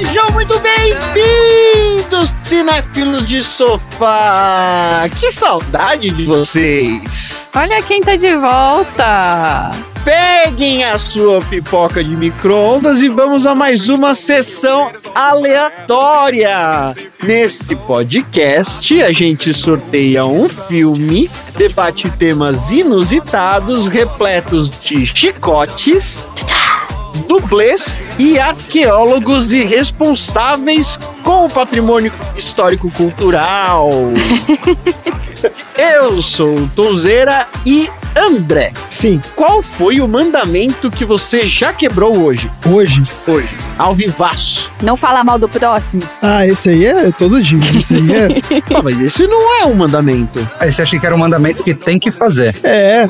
Sejam muito bem-vindos, cinéfilos de sofá! Que saudade de vocês! Olha quem tá de volta! Peguem a sua pipoca de micro-ondas e vamos a mais uma sessão aleatória. Nesse podcast, a gente sorteia um filme, debate temas inusitados, repletos de chicotes, dublês e arqueólogos irresponsáveis com o patrimônio histórico-cultural. Eu sou o Tonzeira e André. Sim, Qual foi o mandamento que você já quebrou hoje? hoje. Hoje. Ao vivaço. Não fala mal do próximo. Ah, esse aí é todo dia. Esse aí é. Ah, mas esse não é um mandamento. Aí você achei que era um mandamento que tem que fazer. É.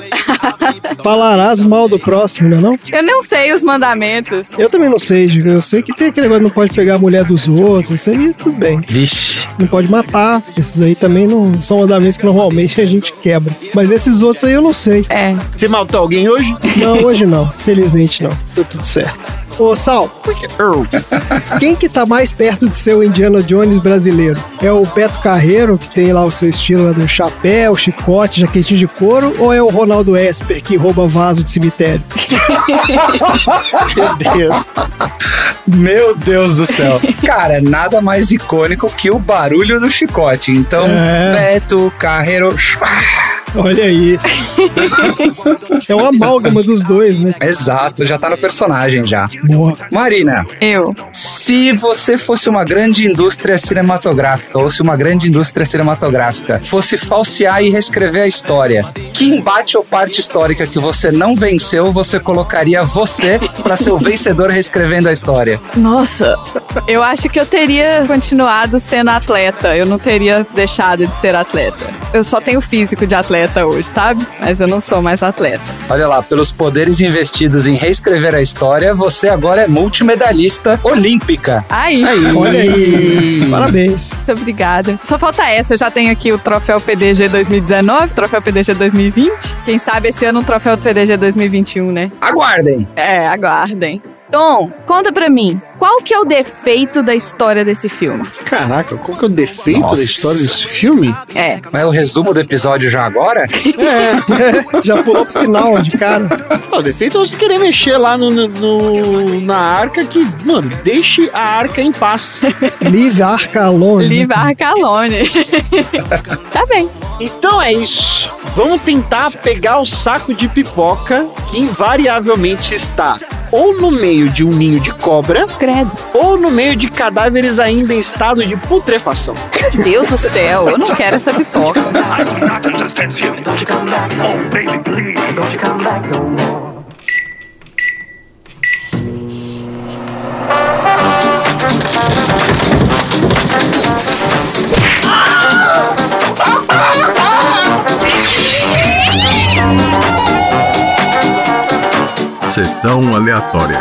Falarás mal do próximo, não é não? Eu não sei os mandamentos. Eu também não sei. Eu sei que tem aquele negócio, não pode pegar a mulher dos outros. Isso aí tudo bem. Vixe. Não pode matar. Esses aí também não são mandamentos que normalmente a gente quebra. Mas esses outros aí eu não sei. É. Você matou alguém hoje? Não, hoje não. Felizmente não. Deu tudo certo. Ô, Sal, quem que tá mais perto de ser o Indiana Jones brasileiro? É o Beto Carreiro, que tem lá o seu estilo lá do chapéu, chicote, jaquetinho de couro, ou é o Ronaldo Esper, que rouba vaso de cemitério? Meu Deus. Meu Deus do céu. Cara, nada mais icônico que o barulho do chicote. Então, É. Beto Carreiro. Olha aí. é uma amálgama dos dois, né? Exato, já tá no personagem já. Boa. Marina, Eu. se você fosse uma grande indústria cinematográfica, ou se uma grande indústria cinematográfica fosse falsear e reescrever a história, que embate ou parte histórica que você não venceu, você colocaria você pra ser o vencedor reescrevendo a história? Nossa. Eu acho que eu teria continuado sendo atleta. Eu não teria deixado de ser atleta. Eu só tenho físico de atleta hoje, sabe? Mas eu não sou mais atleta. Olha lá, pelos poderes investidos em reescrever a história, você agora é multimedalista olímpica. Aí. Olha aí. Parabéns. Muito obrigada. Só falta essa. Eu já tenho aqui o troféu PDG 2019, troféu PDG 2020. Quem sabe esse ano um troféu PDG 2021, né? Aguardem! É, aguardem. Tom, conta pra mim, qual que é o defeito da história desse filme? Caraca, qual que é o defeito Nossa. da história desse filme? É, É o resumo do episódio já agora? Já pulou pro final de cara. O defeito é você querer mexer lá no, no- na arca que, mano, deixe a arca em paz. Live Arca Alone. Live Arcalone. tá bem. Então é isso. Vamos tentar pegar o saco de pipoca que invariavelmente está ou no meio de um ninho de cobra Credo. ou no meio de cadáveres ainda em estado de putrefação. Deus do céu, eu não quero essa pipoca. Sessão aleatória.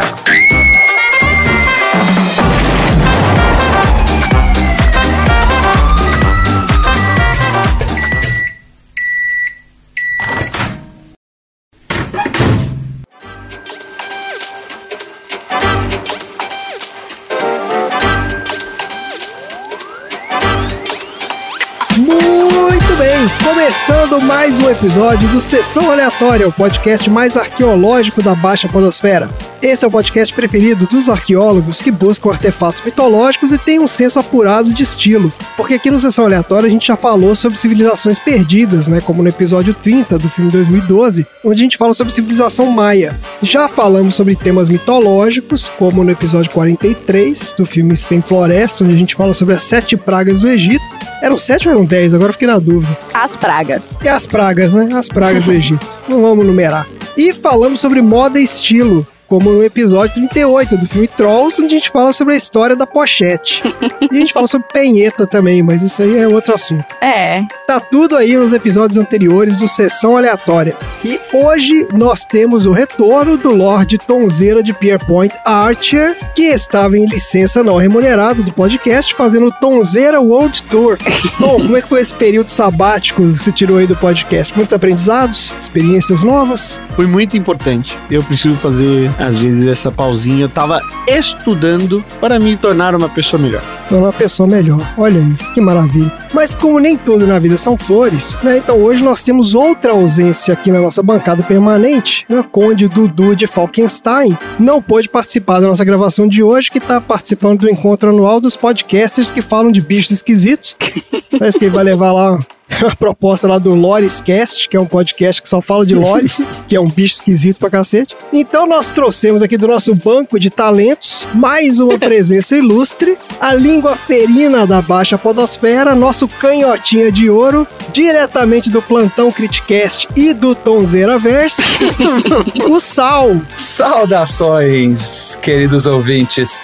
Começando mais um episódio do Sessão Aleatória, o podcast mais arqueológico da Baixa Podosfera. Esse é o podcast preferido dos arqueólogos que buscam artefatos mitológicos e têm um senso apurado de estilo. Porque aqui no Sessão Aleatória a gente já falou sobre civilizações perdidas, né? Como no episódio 30 do filme 2012, onde a gente fala sobre civilização maia. Já falamos sobre temas mitológicos, como no episódio 43 do filme Sem Floresta, onde a gente fala sobre as sete pragas do Egito. Eram sete ou eram dez? Agora eu fiquei na dúvida. As pragas. E as pragas, né? As pragas do Egito. Não vamos numerar. E falamos sobre moda e estilo, como no episódio 38 do filme Trolls, onde a gente fala sobre a história da pochete. e a gente fala sobre penheta também, mas isso aí é outro assunto. É. Tá tudo aí nos episódios anteriores do Sessão Aleatória. E hoje nós temos o retorno do Lorde Tonzeira de Pierpoint Archer, que estava em licença não remunerada do podcast, fazendo o Tonzeira World Tour. Bom, como é que foi esse período sabático que você tirou aí do podcast? Muitos aprendizados? Experiências novas? Foi muito importante. Eu preciso fazer, às vezes, essa pausinha. Eu tava estudando para me tornar uma pessoa melhor. Tornar uma pessoa melhor. Olha aí, que maravilha. Mas como nem tudo na vida são flores, né? Então hoje nós temos outra ausência aqui na nossa bancada permanente. Né? Conde Dudu de Falkenstein não pôde participar da nossa gravação de hoje, que está participando do encontro anual dos podcasters que falam de bichos esquisitos. Parece que ele vai levar lá a proposta lá do Lores Cast, que é um podcast que só fala de Lores, que é um bicho esquisito pra cacete. Então nós trouxemos aqui do nosso banco de talentos mais uma presença ilustre, a língua ferina da Baixa Podosfera, nosso canhotinha de ouro, diretamente do Plantão Criticast e do Tonzeira Verse, o Sal. Saudações, queridos ouvintes.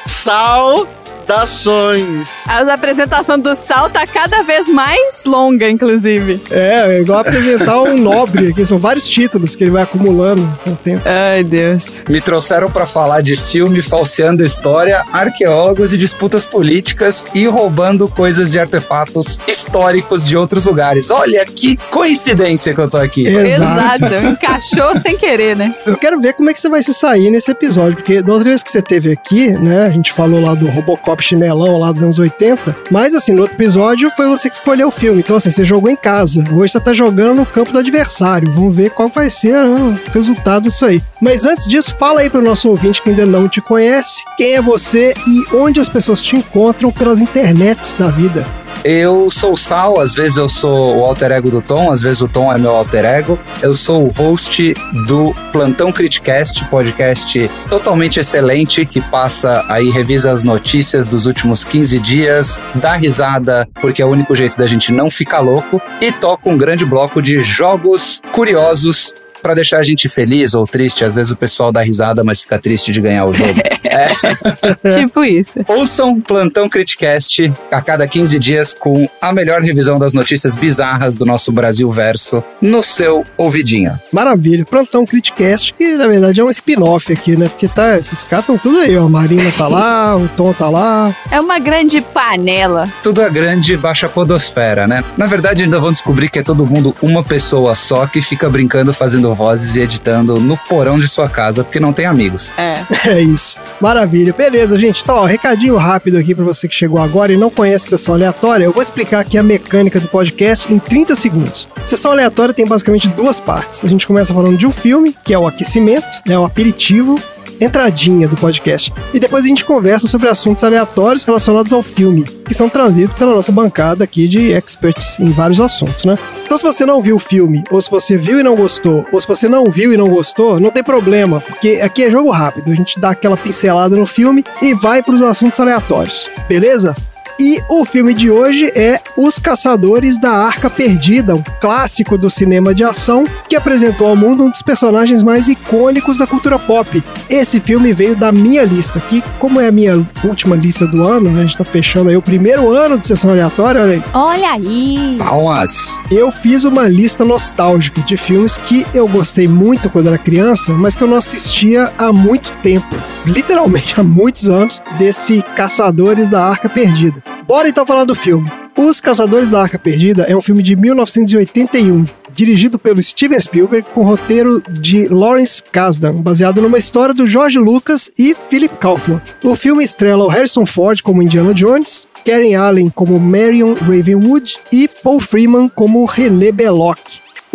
Saudações! A apresentação do Sal tá cada vez mais longa, inclusive. É, é igual apresentar um nobre aqui, são vários títulos que ele vai acumulando com o tempo. Ai, Deus. Me trouxeram pra falar de filme falseando história, arqueólogos e disputas políticas e roubando coisas de artefatos históricos de outros lugares. Olha que coincidência que eu tô aqui. Exato. Exato. Encaixou sem querer, né? Eu quero ver como é que você vai se sair nesse episódio, porque da outra vez que você teve aqui, né, a gente falou lá do Robocop chinelão lá dos anos 80, mas assim, no outro episódio foi você que escolheu o filme, então assim, você jogou em casa, hoje você tá jogando no campo do adversário, vamos ver qual vai ser né, o resultado disso aí. Mas antes disso, fala aí pro nosso ouvinte que ainda não te conhece, quem é você e onde as pessoas te encontram pelas internets da vida. Eu sou o Sal, às vezes eu sou o alter ego do Tom, às vezes o Tom é meu alter ego. Eu sou o host do Plantão Criticast, podcast totalmente excelente que passa aí, revisa as notícias dos últimos 15 dias, dá risada, porque é o único jeito da gente não ficar louco, e toca um grande bloco de jogos curiosos para deixar a gente feliz ou triste. Às vezes o pessoal dá risada, mas fica triste de ganhar o jogo. Tipo isso. Ouçam Plantão Criticast a cada 15 dias com a melhor revisão das notícias bizarras do nosso Brasil verso no seu ouvidinho. Maravilha, Plantão Criticast, que na verdade é um spin-off aqui, né? Porque tá, esses caras estão tudo aí, ó. A Marina tá lá, o Tom tá lá. É uma grande panela. Tudo é grande baixa podosfera, né? Na verdade, ainda vão descobrir que é todo mundo uma pessoa só que fica brincando, fazendo vozes e editando no porão de sua casa porque não tem amigos. É. É isso. Maravilha. Beleza, gente. Então, ó, recadinho rápido aqui pra você que chegou agora e não conhece Sessão Aleatória. Eu vou explicar aqui a mecânica do podcast em 30 segundos. Sessão Aleatória tem basicamente duas partes. A gente começa falando de um filme, que é o aquecimento, é o aperitivo, entradinha do podcast. E depois a gente conversa sobre assuntos aleatórios relacionados ao filme, que são trazidos pela nossa bancada aqui de experts em vários assuntos, né? Então, se você não viu o filme, ou se você viu e não gostou, ou se você não viu e não gostou, não tem problema, porque aqui é jogo rápido. A gente dá aquela pincelada no filme e vai para os assuntos aleatórios, beleza? E o filme de hoje é Os Caçadores da Arca Perdida, um clássico do cinema de ação que apresentou ao mundo um dos personagens mais icônicos da cultura pop. Esse filme veio da minha lista, que como é a minha última lista do ano, né, a gente tá fechando aí o primeiro ano de sessão aleatória, olha aí, Olha aí. Palmas! eu fiz uma lista nostálgica de filmes que eu gostei muito quando era criança, mas que eu não assistia há muito tempo. Literalmente há muitos anos, desse Caçadores da Arca Perdida. Bora então falar do filme. Os Caçadores da Arca Perdida é um filme de 1981, dirigido pelo Steven Spielberg com roteiro de Lawrence Kasdan, baseado numa história do George Lucas e Philip Kaufman. O filme estrela o Harrison Ford como Indiana Jones, Karen Allen como Marion Ravenwood e Paul Freeman como René Belloc.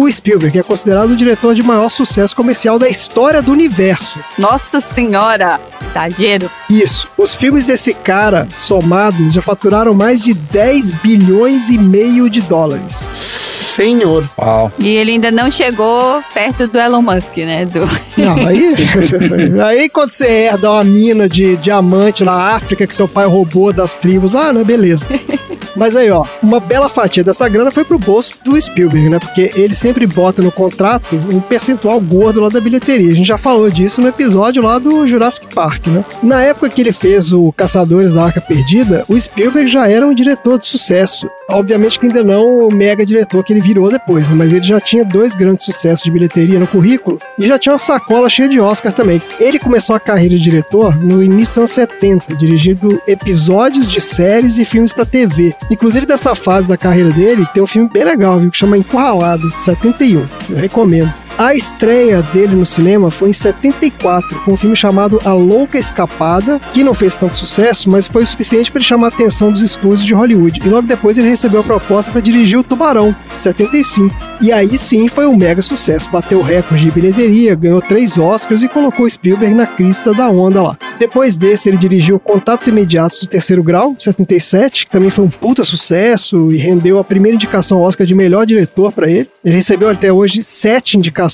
O Spielberg é considerado o diretor de maior sucesso comercial da história do universo. Nossa senhora. Exagero. Isso, os filmes desse cara, somados, já faturaram mais de 10 bilhões e meio de dólares. Senhor. Uau! E ele ainda não chegou perto do Elon Musk, né? Do... Não, aí, aí quando você herda uma mina de diamante na África que seu pai roubou das tribos, ah, né, beleza. Mas aí, ó, uma bela fatia dessa grana foi pro bolso do Spielberg, né? Porque ele sempre bota no contrato um percentual gordo lá da bilheteria. A gente já falou disso no episódio lá do Jurassic Park, né? Na época que ele fez o Caçadores da Arca Perdida, o Spielberg já era um diretor de sucesso. Obviamente que ainda não o mega diretor que ele virou depois, né? Mas ele já tinha dois grandes sucessos de bilheteria no currículo e já tinha uma sacola cheia de Oscar também. Ele começou a carreira de diretor no início dos anos 70, dirigindo episódios de séries e filmes para TV. Inclusive, dessa fase da carreira dele, tem um filme bem legal, viu? Que chama Encurralado, 71. Eu recomendo. A estreia dele no cinema foi em 74, com um filme chamado A Louca Escapada, que não fez tanto sucesso, mas foi o suficiente para ele chamar a atenção dos estúdios de Hollywood. E logo depois ele recebeu a proposta para dirigir O Tubarão, 75. E aí sim foi um mega sucesso, bateu recorde de bilheteria, ganhou três Oscars e colocou Spielberg na crista da onda lá. Depois desse, ele dirigiu Contatos Imediatos do Terceiro Grau, 77, que também foi um puta sucesso e rendeu a primeira indicação Oscar de melhor diretor para ele. Ele recebeu até hoje sete indicações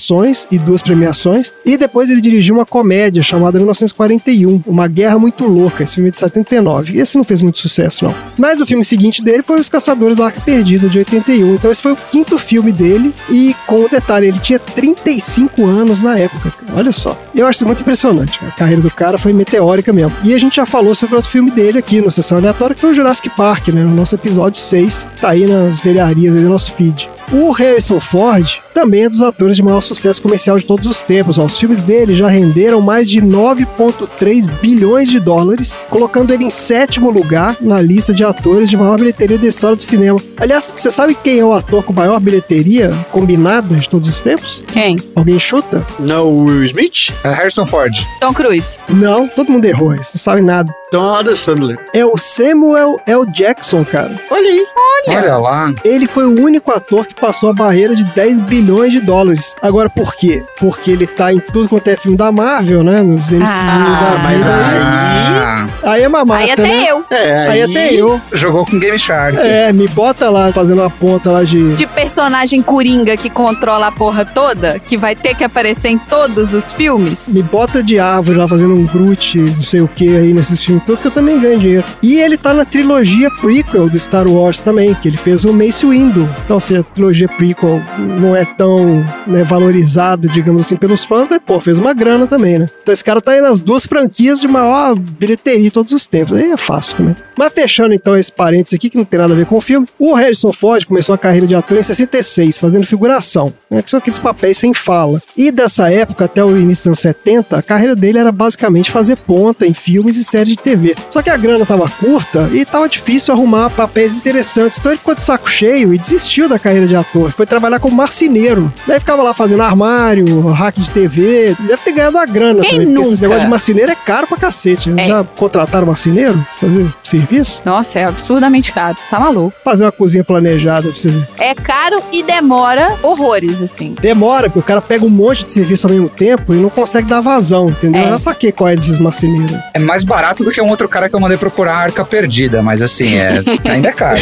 e duas premiações. E depois ele dirigiu uma comédia chamada 1941, Uma Guerra Muito Louca, esse filme de 79. E esse não fez muito sucesso, não. Mas o filme seguinte dele foi Os Caçadores da Arca Perdida, de 81. Então esse foi o quinto filme dele. E com o detalhe, ele tinha 35 anos na época. Olha só. Eu acho isso muito impressionante. A carreira do cara foi meteórica mesmo. E a gente já falou sobre outro filme dele aqui no Sessão Aleatória, que foi o Jurassic Park, né? No nosso episódio 6. Tá aí nas velharias do nosso feed. O Harrison Ford também é dos atores de maior sucesso comercial de todos os tempos. Ó. Os filmes dele já renderam mais de 9,3 bilhões de dólares, colocando ele em sétimo lugar na lista de atores de maior bilheteria da história do cinema. Aliás, você sabe quem é o ator com maior bilheteria combinada de todos os tempos? Quem? Alguém chuta? Não, o Will Smith? É Harrison Ford. Tom Cruise. Não, todo mundo errou, eles não sabe nada. Então é Adam Sandler. É o Samuel L. Jackson, cara. Olha aí. Olha lá. Ele foi o único ator que passou a barreira de 10 bilhões de dólares. Agora, por quê? Porque ele tá em tudo quanto é filme da Marvel, né? Nos MCU Ah, da mas vida. Ah, Aí, aí é mamata, Aí até né? eu. É, Aí até eu. jogou com Game Shark. É, me bota lá fazendo uma ponta lá de. De personagem coringa que controla a porra toda, que vai ter que aparecer em todos os filmes. Me bota de árvore lá fazendo um Groot, não sei o que aí nesses filmes todos que eu também ganho dinheiro. E ele tá na trilogia prequel do Star Wars também, que ele fez o Mace Windu. Então, se a trilogia prequel não é tão né, valorizada, digamos assim, pelos fãs, mas pô, fez uma grana também, né? Então esse cara tá aí nas duas franquias de maior bilheteria de todos os tempos. Aí é fácil também. Mas fechando então esse parênteses aqui, que não tem nada a ver com o filme, o Harrison Ford começou a carreira de ator em 66, fazendo figuração, né, que são aqueles papéis sem fala. E dessa época até o início dos anos 70, a carreira dele era basicamente fazer ponta em filmes e séries de TV. Só que a grana tava curta e tava difícil arrumar papéis interessantes, então ele ficou de saco cheio e desistiu da carreira de ator. Foi trabalhar como marceneiro. Daí ficava lá fazendo armário, hack de TV, deve ter ganhado a grana Quem também, porque esse nunca? negócio de marceneiro é caro pra cacete. É. Já contrataram marceneiro? pra Fazer serviço? Nossa, é absurdamente caro. Tá maluco. Fazer uma cozinha planejada pra você ver. É caro e demora horrores, assim. Demora, porque o cara pega um monte de serviço ao mesmo tempo e não consegue dar vazão, entendeu? É. Eu já saquei qual é desses marceneiros. É mais barato do que um outro cara que eu mandei procurar a Arca Perdida, mas assim, é, ainda é caro.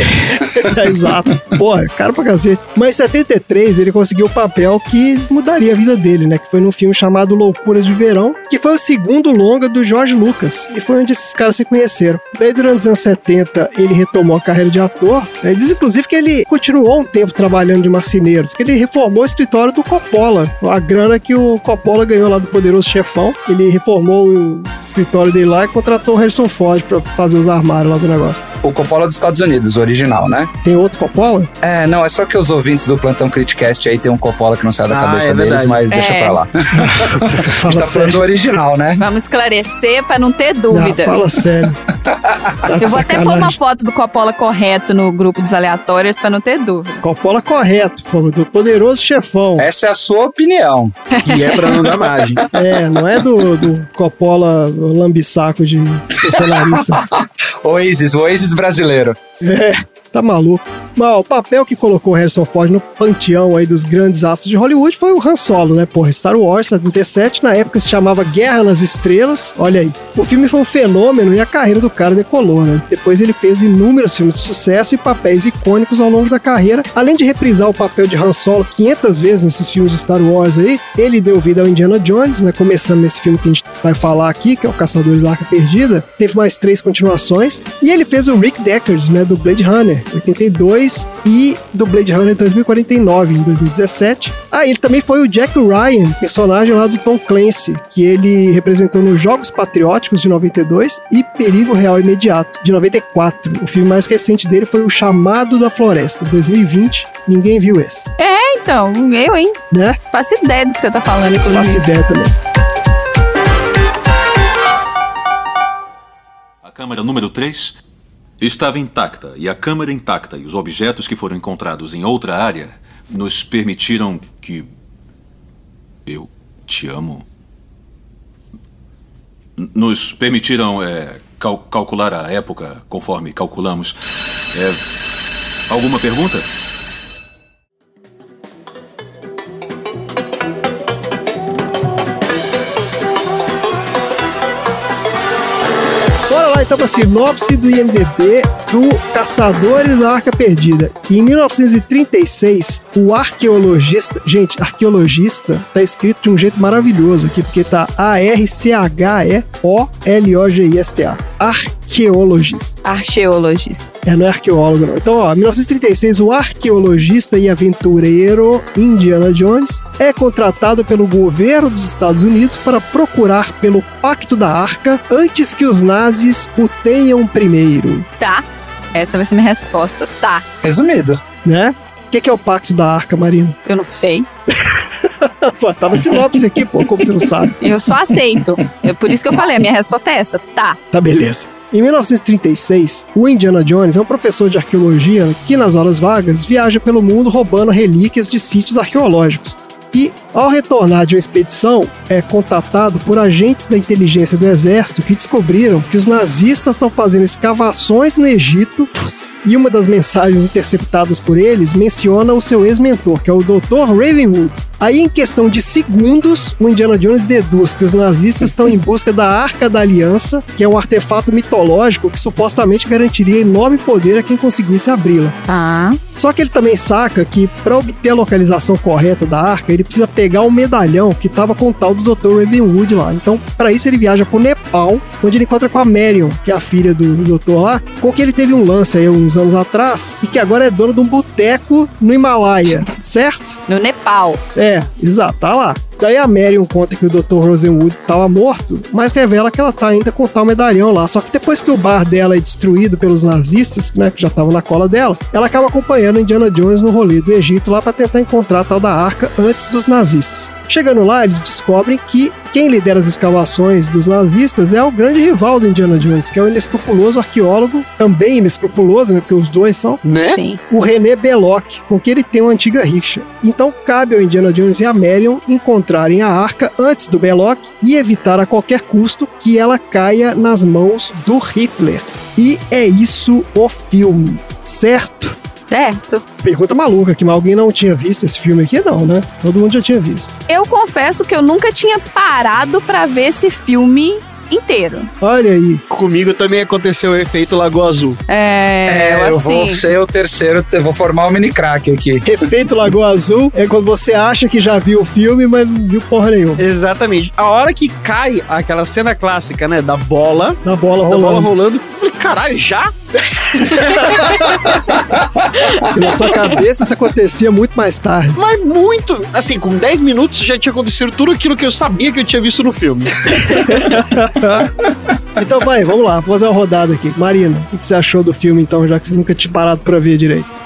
É, Exato. Porra, caro pra cacete. Mas em 73 ele conseguiu o papel que mudaria a vida dele, né? Que foi num filme chamado Loucuras de Verão, que foi o segundo longa do George Lucas. E foi onde esses caras se conheceram. Daí, durante os anos 70, ele retomou a carreira de ator. Né? Diz, inclusive, que ele continuou um tempo trabalhando de marceneiros, que ele reformou o escritório do Coppola. A grana que o Coppola ganhou lá do Poderoso Chefão. Ele reformou o escritório dele lá e contratou o Harrison Ford pra fazer os armários lá do negócio. O Coppola dos Estados Unidos, o original, né? Tem outro Coppola? É, não, é só que os ouvintes do Plantão Criticast aí tem um Coppola que não sai da Ah, cabeça é deles, mas deixa É. pra lá. A gente tá falando do original, né? Vamos esclarecer pra não ter Não, dúvida. Fala sério. Tá Eu vou até pôr uma foto do Coppola correto no grupo dos aleatórios pra não ter dúvida. Coppola correto, por favor, do poderoso chefão. Essa é a sua opinião. Que é pra não dar margem. É, não é do, do Coppola lambisaco de bolsonarista. Oasis, o Oasis brasileiro. É, tá maluco. Mas o papel que colocou Harrison Ford no panteão aí dos grandes astros de Hollywood foi o Han Solo, né? Porra, Star Wars 77, na época se chamava Guerra nas Estrelas. Olha aí. O filme foi um fenômeno e a carreira do cara decolou, né? Depois ele fez inúmeros filmes de sucesso e papéis icônicos ao longo da carreira. Além de reprisar o papel de Han Solo 500 vezes nesses filmes de Star Wars aí, ele deu vida ao Indiana Jones, né? Começando nesse filme que a gente vai falar aqui, que é o Caçadores da Arca Perdida. Teve mais três continuações. E ele fez o Rick Deckard, né? Do Blade Runner, 82, e do Blade Runner 2049, em 2017. Ah, ele também foi o Jack Ryan, personagem lá do Tom Clancy, que ele representou nos Jogos Patrióticos de 92 e Perigo Real Imediato, de 94. O filme mais recente dele foi O Chamado da Floresta, 2020. Ninguém viu esse, É, então, eu, hein? né? Faço ideia do que você tá falando, Faço inclusive. ideia também. A câmara número 3 estava intacta, e a câmara intacta e os objetos que foram encontrados em outra área nos permitiram que. Eu te amo. Nos permitiram é, cal- calcular a época conforme calculamos. É, alguma pergunta? Então pra sinopse do IMDB do Caçadores da Arca Perdida. Em 1936, o arqueologista, gente, arqueologista tá escrito de um jeito maravilhoso aqui, porque tá A-R-C-H-E-O-L-O-G-I-S-T-A. Arqueologista. Arqueologista. É, não é arqueólogo, não. Então, ó, em 1936, o arqueologista e aventureiro Indiana Jones é contratado pelo governo dos Estados Unidos para procurar pelo Pacto da Arca antes que os nazis o tenham primeiro, Tá. Essa vai ser minha resposta. Tá. Resumido. né? O que, que é o Pacto da Arca, Marina? Eu não sei. Pô, tá na sinopse aqui, pô, como você não sabe? Eu só aceito. É por isso que eu falei, a minha resposta é essa. Tá. Tá, beleza. Em 1936, o Indiana Jones é um professor de arqueologia que, nas horas vagas, viaja pelo mundo roubando relíquias de sítios arqueológicos. E, ao retornar de uma expedição, é contatado por agentes da inteligência do exército que descobriram que os nazistas estão fazendo escavações no Egito e uma das mensagens interceptadas por eles menciona o seu ex-mentor, que é o Dr. Ravenwood. Aí, em questão de segundos, o Indiana Jones deduz que os nazistas estão em busca da Arca da Aliança, que é um artefato mitológico que supostamente garantiria enorme poder a quem conseguisse abri-la. Tá. Só que ele também saca que, para obter a localização correta da arca, ele precisa pegar um medalhão que estava com o tal do Dr. Ravenwood lá. Então, para isso, ele viaja pro Nepal, onde ele encontra com a Marion, que é a filha do doutor lá, com quem ele teve um lance aí uns anos atrás e que agora é dono de um boteco no Himalaia, certo? No Nepal. É, exato, tá lá. Daí a Marion conta que o Dr. Rosenwood estava morto, mas revela que ela tá ainda com tal medalhão lá. Só que depois que o bar dela é destruído pelos nazistas, né, que já estavam na cola dela, ela acaba acompanhando Indiana Jones no rolê do Egito lá para tentar encontrar a tal da arca antes dos nazistas. Chegando lá, eles descobrem que quem lidera as escavações dos nazistas é o grande rival do Indiana Jones, que é o inescrupuloso arqueólogo, também inescrupuloso, né, porque os dois são, Né? Sim. o René Belloc, com quem ele tem uma antiga rixa. Então cabe ao Indiana Jones e a Marion encontrarem a arca antes do Belloc e evitar a qualquer custo que ela caia nas mãos do Hitler. E é isso o filme, certo? Certo. Pergunta maluca, que alguém não tinha visto esse filme aqui, não, né? Todo mundo já tinha visto. Eu confesso que eu nunca tinha parado pra ver esse filme inteiro. Olha aí. Comigo também aconteceu o efeito Lagoa Azul. É, É, eu eu vou assim. ser o terceiro, eu vou formar o mini crack aqui. Efeito Lagoa Azul é quando você acha que já viu o filme, mas não viu porra nenhuma. Exatamente. A hora que cai aquela cena clássica, né? Da bola, Da bola da bola rolando. rolando. eu Falei, caralho, já? Na sua cabeça isso acontecia muito mais tarde. Mas muito. Assim, com 10 minutos já tinha acontecido tudo aquilo que eu sabia que eu tinha visto no filme. Então vai, vamos lá, vou fazer uma rodada aqui. Marina, o que você achou do filme então, já que você nunca tinha parado pra ver direito?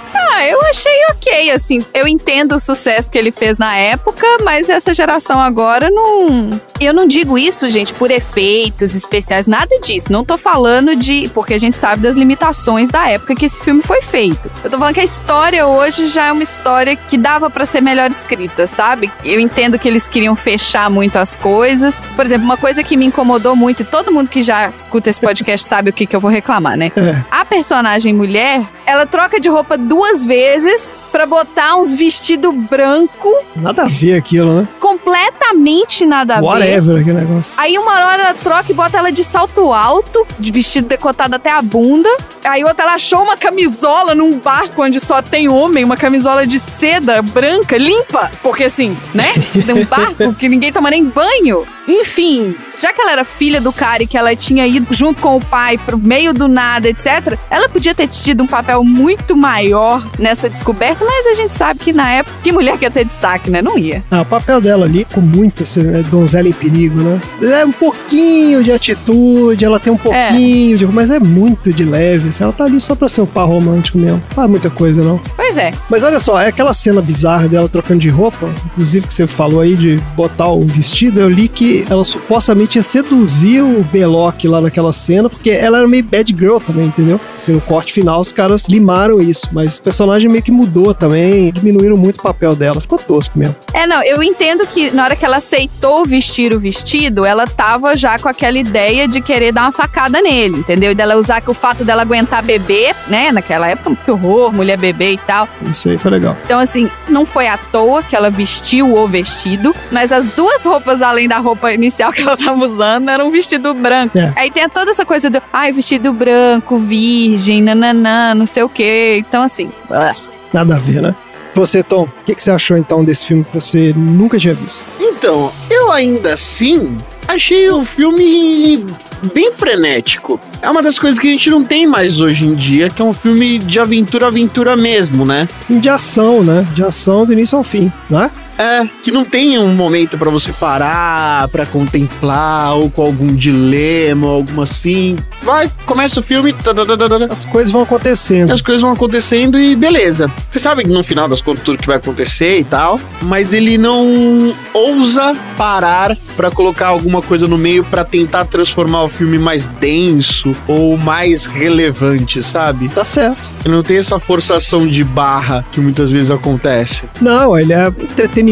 Ah, eu achei ok, assim. Eu entendo o sucesso que ele fez na época, mas essa geração agora não. Eu não digo isso, gente, por efeitos especiais, nada disso. Não tô falando de. Porque a gente sabe das limitações da época que esse filme foi feito. Eu tô falando que a história hoje já é uma história que dava para ser melhor escrita, sabe? Eu entendo que eles queriam fechar muito as coisas. Por exemplo, uma coisa que me incomodou muito, e todo mundo que já escuta esse podcast sabe o que, que eu vou reclamar, né? É. A personagem mulher, ela troca de roupa duas vezes vezes pra botar uns vestido branco, Nada a ver aquilo, né? completamente nada a ver. Whatever aquele negócio. Aí uma hora ela troca e bota ela de salto alto, de vestido decotado até a bunda. Aí outra ela achou uma camisola num barco onde só tem homem, uma camisola de seda branca, limpa. Porque assim, né? Num barco que ninguém toma nem banho. Enfim, já que ela era filha do cara e que ela tinha ido junto com o pai pro meio do nada, etc., ela podia ter tido um papel muito maior nessa descoberta, mas a gente sabe que na época, que mulher quer ter destaque, né? Não ia. Ah, o papel dela ali, com muita assim, é, donzela em perigo, né? É um pouquinho de atitude, ela tem um pouquinho de. Mas é muito de leve. assim, ela tá ali só pra ser um par romântico mesmo. Não faz muita coisa, não. Pois é. Mas olha só, é aquela cena bizarra dela trocando de roupa, inclusive que você falou aí de botar o vestido, eu li que ela supostamente ia seduzir o Belloc lá naquela cena, porque ela era meio bad girl também, entendeu? Assim, no corte final os caras limaram isso, mas o personagem meio que mudou também, diminuíram muito o papel dela, ficou tosco mesmo. É, não, eu entendo que na hora que ela aceitou vestir o vestido, ela tava já com aquela ideia de querer dar uma facada nele, entendeu? E dela usar que o fato dela aguentar beber, né, naquela época, que horror, mulher beber e tal. Isso aí foi legal. Então, assim, não foi à toa que ela vestiu o vestido, mas as duas roupas, além da roupa inicial que ela tava usando, era um vestido branco. É. Aí tem toda essa coisa do, ai, vestido branco, virgem, nananã, não sei o quê. Então, assim, ah. Nada a ver, né? Você, Tom, o que, que você achou então desse filme que você nunca tinha visto? Então, eu ainda assim achei o filme bem frenético. É uma das coisas que a gente não tem mais hoje em dia, que é um filme de aventura, aventura mesmo, né? Filme de ação, né? De ação do início ao fim, não é? Que não tem um momento pra você parar, pra contemplar, ou com algum dilema, ou alguma assim. Vai, começa o filme, tadadadada, As coisas vão acontecendo. as coisas vão acontecendo e beleza. Você sabe que no final das contas tudo que vai acontecer e tal, mas ele não ousa parar pra colocar alguma coisa no meio pra tentar transformar o filme mais denso ou mais relevante, sabe? Tá certo. Ele não tem essa forçação de barra que muitas vezes acontece. Não, ele é entretenimento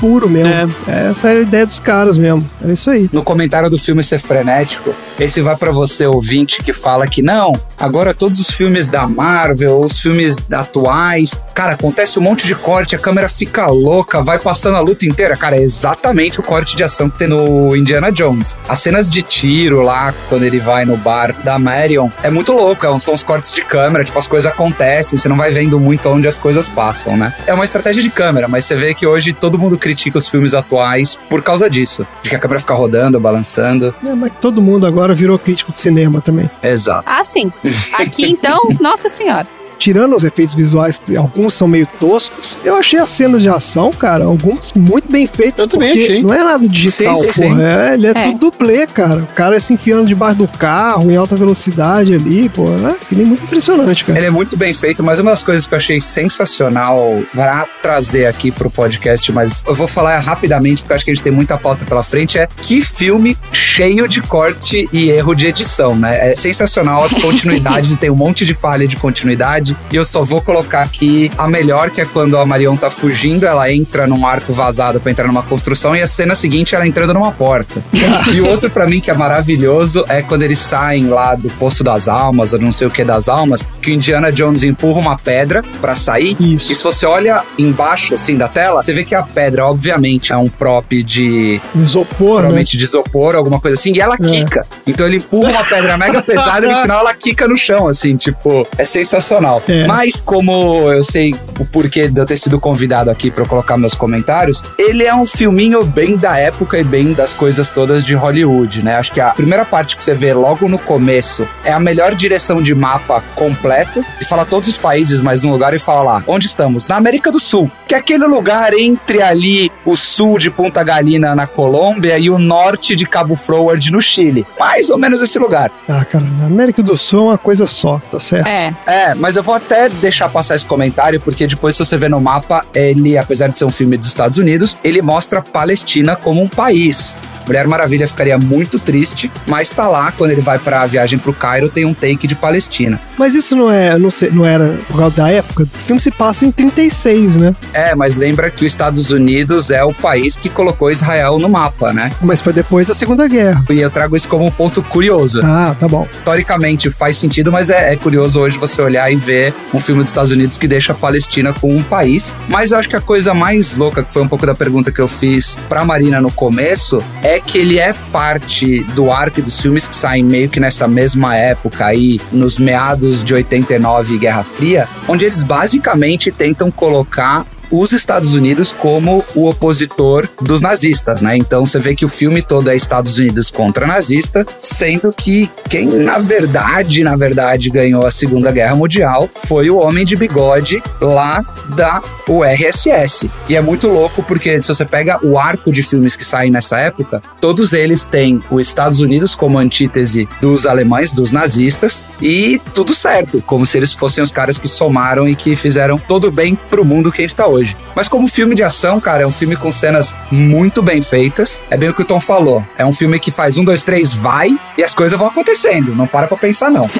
puro mesmo. É. Essa era a ideia dos caras mesmo. Era isso aí. No comentário do filme ser frenético, esse vai pra você ouvinte que fala que não, agora todos os filmes da Marvel, os filmes atuais, cara, acontece um monte de corte, a câmera fica louca, vai passando a luta inteira. Cara, é exatamente o corte de ação que tem no Indiana Jones. As cenas de tiro lá, quando ele vai no bar da Marion, é muito louco, é são os cortes de câmera, tipo, as coisas acontecem, você não vai vendo muito onde as coisas passam, né? É uma estratégia de câmera, mas você vê que hoje todo mundo critica os filmes atuais por causa disso. De que a câmera fica rodando, balançando. É, mas todo mundo agora virou crítico de cinema também. Exato. Ah, sim. Aqui, então, nossa senhora. Tirando os efeitos visuais, alguns são meio toscos, eu achei as cenas de ação, cara, alguns muito bem feitas. Eu também porque achei. Não é nada digital, Sim, sim, sim. porra. É, ele é, É. tudo dublê, cara. O cara se enfiando debaixo do carro em alta velocidade ali, pô. É que nem muito impressionante, cara. Ele é muito bem feito, mas uma das coisas que eu achei sensacional pra trazer aqui pro podcast, mas eu vou falar rapidamente porque eu acho que a gente tem muita pauta pela frente, é que filme cheio de corte e erro de edição, né? É sensacional as continuidades, tem um monte de falha de continuidade, e eu só vou colocar aqui a melhor, que é quando a Marion tá fugindo, ela entra num arco vazado pra entrar numa construção, e a cena seguinte ela entrando numa porta. e o outro pra mim que é maravilhoso é quando eles saem lá do Poço das Almas, ou não sei o que das almas, que o Indiana Jones empurra uma pedra pra sair. Isso. E se você olha embaixo, assim, da tela, você vê que a pedra, obviamente, é um prop de. Isopor, né? Provavelmente de isopor, alguma coisa assim, e ela É. quica. Então ele empurra uma pedra mega pesada e no final ela quica no chão, assim, tipo, é sensacional. É. Mas como eu sei o porquê de eu ter sido convidado aqui eu colocar meus comentários, ele é um filminho bem da época e bem das coisas todas de Hollywood, né? Acho que a primeira parte que você vê logo no começo é a melhor direção de mapa completo e fala todos os países, mas num lugar e fala lá, onde estamos? Na América do Sul, que é aquele lugar entre ali o sul de Punta Galina na Colômbia e o norte de Cabo Froward no Chile. Mais ou menos esse lugar. Ah, cara, a América do Sul é uma coisa só, tá certo? É. É, mas eu vou vou até deixar passar esse comentário, porque depois, se você vê no mapa, ele, apesar de ser um filme dos Estados Unidos, ele mostra a Palestina como um país. Mulher Maravilha ficaria muito triste, mas tá lá, quando ele vai pra viagem pro Cairo, tem um take de Palestina. Mas isso não é, não, sei, não era por causa da época? O filme se passa em 36, né? É, mas lembra que os Estados Unidos é o país que colocou Israel no mapa, né? Mas foi depois da Segunda Guerra. E eu trago isso como um ponto curioso. Ah, tá bom. Historicamente faz sentido, mas é, é curioso hoje você olhar e ver um filme dos Estados Unidos que deixa a Palestina como um país. Mas eu acho que a coisa mais louca, que foi um pouco da pergunta que eu fiz pra Marina no começo, é que ele é parte do arco dos filmes que saem meio que nessa mesma época aí, nos meados de 89 Guerra Fria, onde eles basicamente tentam colocar os Estados Unidos como o opositor dos nazistas, né? Então você vê que o filme todo é Estados Unidos contra nazista, sendo que quem na verdade, na verdade ganhou a Segunda Guerra Mundial foi o homem de bigode lá da URSS. E é muito louco porque se você pega o arco de filmes que saem nessa época, todos eles têm os Estados Unidos como antítese dos alemães, dos nazistas, e tudo certo, como se eles fossem os caras que somaram e que fizeram todo bem pro mundo que está hoje hoje. Mas como filme de ação, cara, é um filme com cenas muito bem feitas. É bem o que o Tom falou. É um filme que faz um, dois, três, vai e as coisas vão acontecendo. Não para pra pensar, não.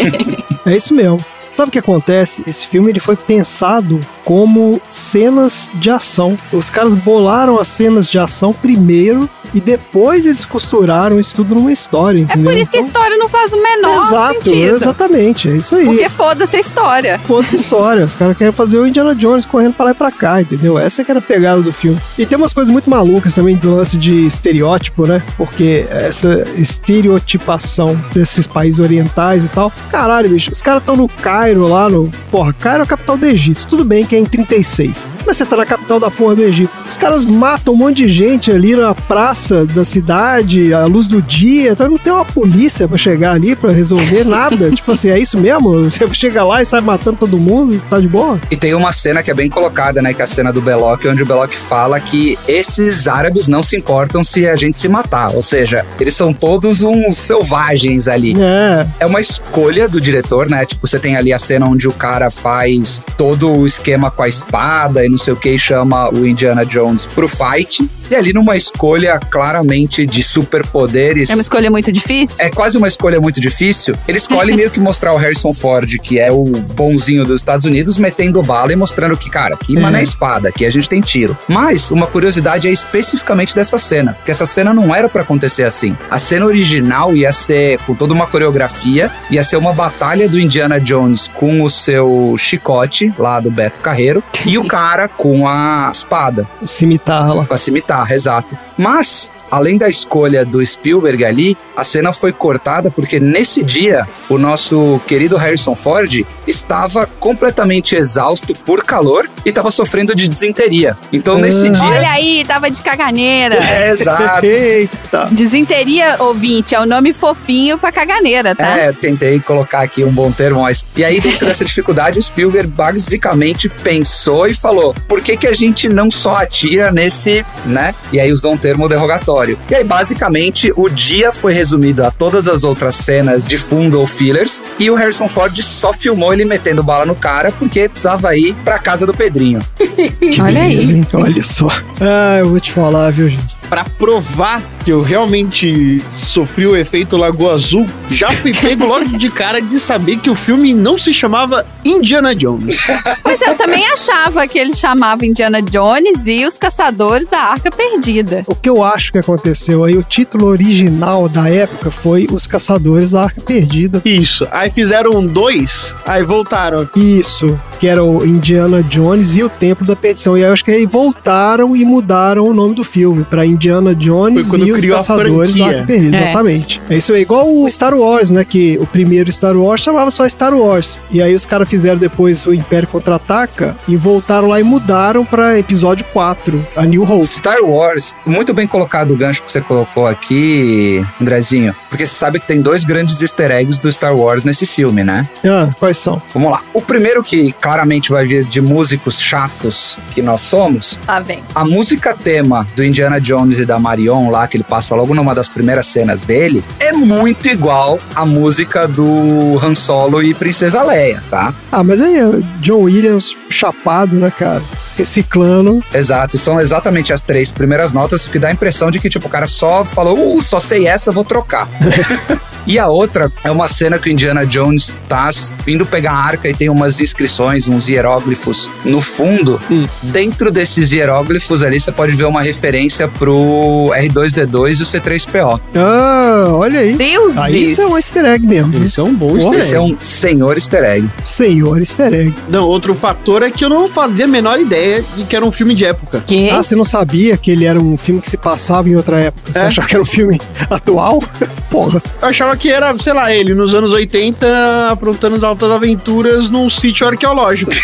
é isso mesmo. Sabe o que acontece? Esse filme ele foi pensado como cenas de ação. Os caras bolaram as cenas de ação primeiro e depois eles costuraram isso tudo numa história. Entendeu? É por isso que a Então- história não faz o menor Exato, sentido. exatamente, é isso aí. Porque foda-se a história. Foda-se história. Os caras querem fazer o Indiana Jones correndo pra lá e pra cá, entendeu? Essa que era a pegada do filme. E tem umas coisas muito malucas também do lance de estereótipo, né? Porque essa estereotipação desses países orientais e tal. Caralho, bicho, os caras estão no Cairo lá no. Porra, Cairo é a capital do Egito. Tudo bem que é em 36. Mas você tá na capital da porra do Egito. Os caras matam um monte de gente ali na praça da cidade, à luz do dia. Então não tem uma polícia pra chegar ali pra resolver nada. tipo assim, é isso mesmo? Você chega lá e sai matando todo mundo e tá de boa? E tem uma cena que é bem colocada, né? Que é a cena do Belloc, onde o Belloc fala que esses árabes não se importam se a gente se matar. Ou seja, eles são todos uns selvagens ali. É. É uma escolha do diretor, né? Tipo, você tem ali a cena onde o cara faz todo o esquema com a espada e não sei o que, e chama o Indiana Jones pro fight. E ali numa escolha claramente de superpoderes. É uma escolha muito difícil? É quase uma escolha muito difícil. Ele escolhe meio que mostrar o Harrison Ford, que é o bonzinho dos Estados Unidos, metendo bala e mostrando que, cara, aqui É. mano é espada, aqui a gente tem tiro. Mas uma curiosidade é especificamente dessa cena, porque essa cena não era pra acontecer assim. A cena original ia ser com toda uma coreografia, ia ser uma batalha do Indiana Jones com o seu chicote lá do Beto Carreiro e o cara com a espada Cimitarra lá. com a cimitarra, exato. Mas, além da escolha do Spielberg ali, a cena foi cortada porque nesse dia o nosso querido Harrison Ford estava completamente exausto por calor e estava sofrendo de desinteria. Então, nesse Ah. dia. Olha aí, tava de caganeira. É, exato. Eita. Desinteria, ouvinte, é o nome fofinho pra caganeira, tá? É, eu tentei colocar aqui um bom termo, mas. E aí, dentro dessa dificuldade, o Spielberg basicamente pensou e falou: por que, que a gente não só atira nesse, né? E aí usou um termo derrogatório. E aí, basicamente, o dia foi resumido a todas as outras cenas de fundo ou fillers, e o Harrison Ford só filmou ele metendo bala no cara porque precisava ir pra casa do Pedrinho. Olha aí. Olha só. Ah, eu vou te falar, viu, gente? Pra provar que eu realmente sofri o efeito Lagoa Azul, já fui pego logo de cara de saber que o filme não se chamava Indiana Jones. Mas eu também achava que ele chamava Indiana Jones e os Caçadores da Arca Perdida. O que eu acho que aconteceu aí, o título original da época foi Os Caçadores da Arca Perdida. Isso. Aí fizeram dois, aí voltaram. Isso, que era o Indiana Jones e o Templo da Perdição. E aí eu acho que aí voltaram e mudaram o nome do filme pra Indiana Jones Foi quando e os Caçadores. Arca Perdida. É. Exatamente. É isso aí, igual o Star Wars, né? Que o primeiro Star Wars chamava só Star Wars. E aí os caras fizeram depois o Império Contra-Ataca e voltaram lá e mudaram pra episódio 4, a New Hope. Star Wars, muito bem colocado o gancho que você colocou aqui, Andrezinho, porque você sabe que tem dois grandes easter eggs do Star Wars nesse filme, né? Ah, quais são? Vamos lá. O primeiro que claramente vai vir de músicos chatos que nós somos, Lá vem. a música tema do Indiana Jones e da Marion lá, aquele passa logo numa das primeiras cenas dele, é muito igual a música do Han Solo e Princesa Leia, tá? Ah, mas aí é John Williams chapado, né, cara? Reciclando. Exato, e são exatamente as três primeiras notas, que dá a impressão de que, tipo, o cara só falou, uh, só sei essa, vou trocar. E a outra é uma cena que o Indiana Jones tá indo pegar a arca e tem umas inscrições, uns hieróglifos no fundo. Dentro desses hieróglifos ali você pode ver uma referência pro R2D2 e o C3PO. Ah, olha aí. Deuses! Aí isso é um easter egg mesmo. Isso é um bom easter Esse é um senhor easter egg. Senhor easter egg. Não, outro fator é que eu não fazia a menor ideia de que era um filme de época. Que? Ah, você não sabia que ele era um filme que se passava em outra época? Você É. achava que era um filme atual? Porra. Eu achava que era, sei lá, ele nos anos 80 aprontando as altas aventuras num sítio arqueológico.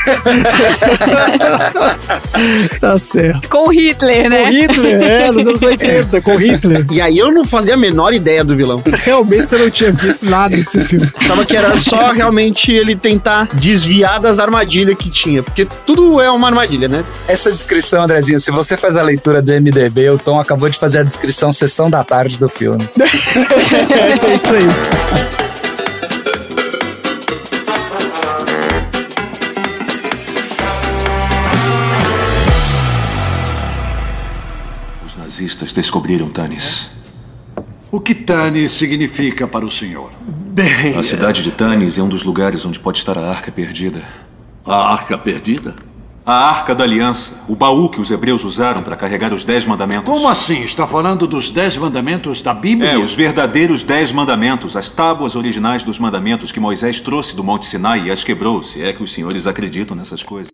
Tá certo. Com o Hitler, Com né? Hitler, é, nos anos 80, com Hitler. E aí eu não fazia a menor ideia do vilão. Realmente você não tinha visto nada desse filme. Achava que era só realmente ele tentar desviar das armadilhas que tinha. Porque tudo é uma armadilha, né? Essa descrição, Andrezinho, se você faz a leitura do MDB, o Tom acabou de fazer a descrição sessão da tarde do filme. É isso aí. Os nazistas descobriram Tanis. O que Tani significa para o senhor? Bem, A cidade de Tanis é um dos lugares onde pode estar a Arca Perdida. a arca perdida? A Arca da Aliança, o baú que os hebreus usaram para carregar os Dez Mandamentos. Como assim? Está falando dos dez mandamentos da Bíblia? É, os verdadeiros Dez Mandamentos, as tábuas originais dos mandamentos que Moisés trouxe do Monte Sinai e as quebrou, se é que os senhores acreditam nessas coisas.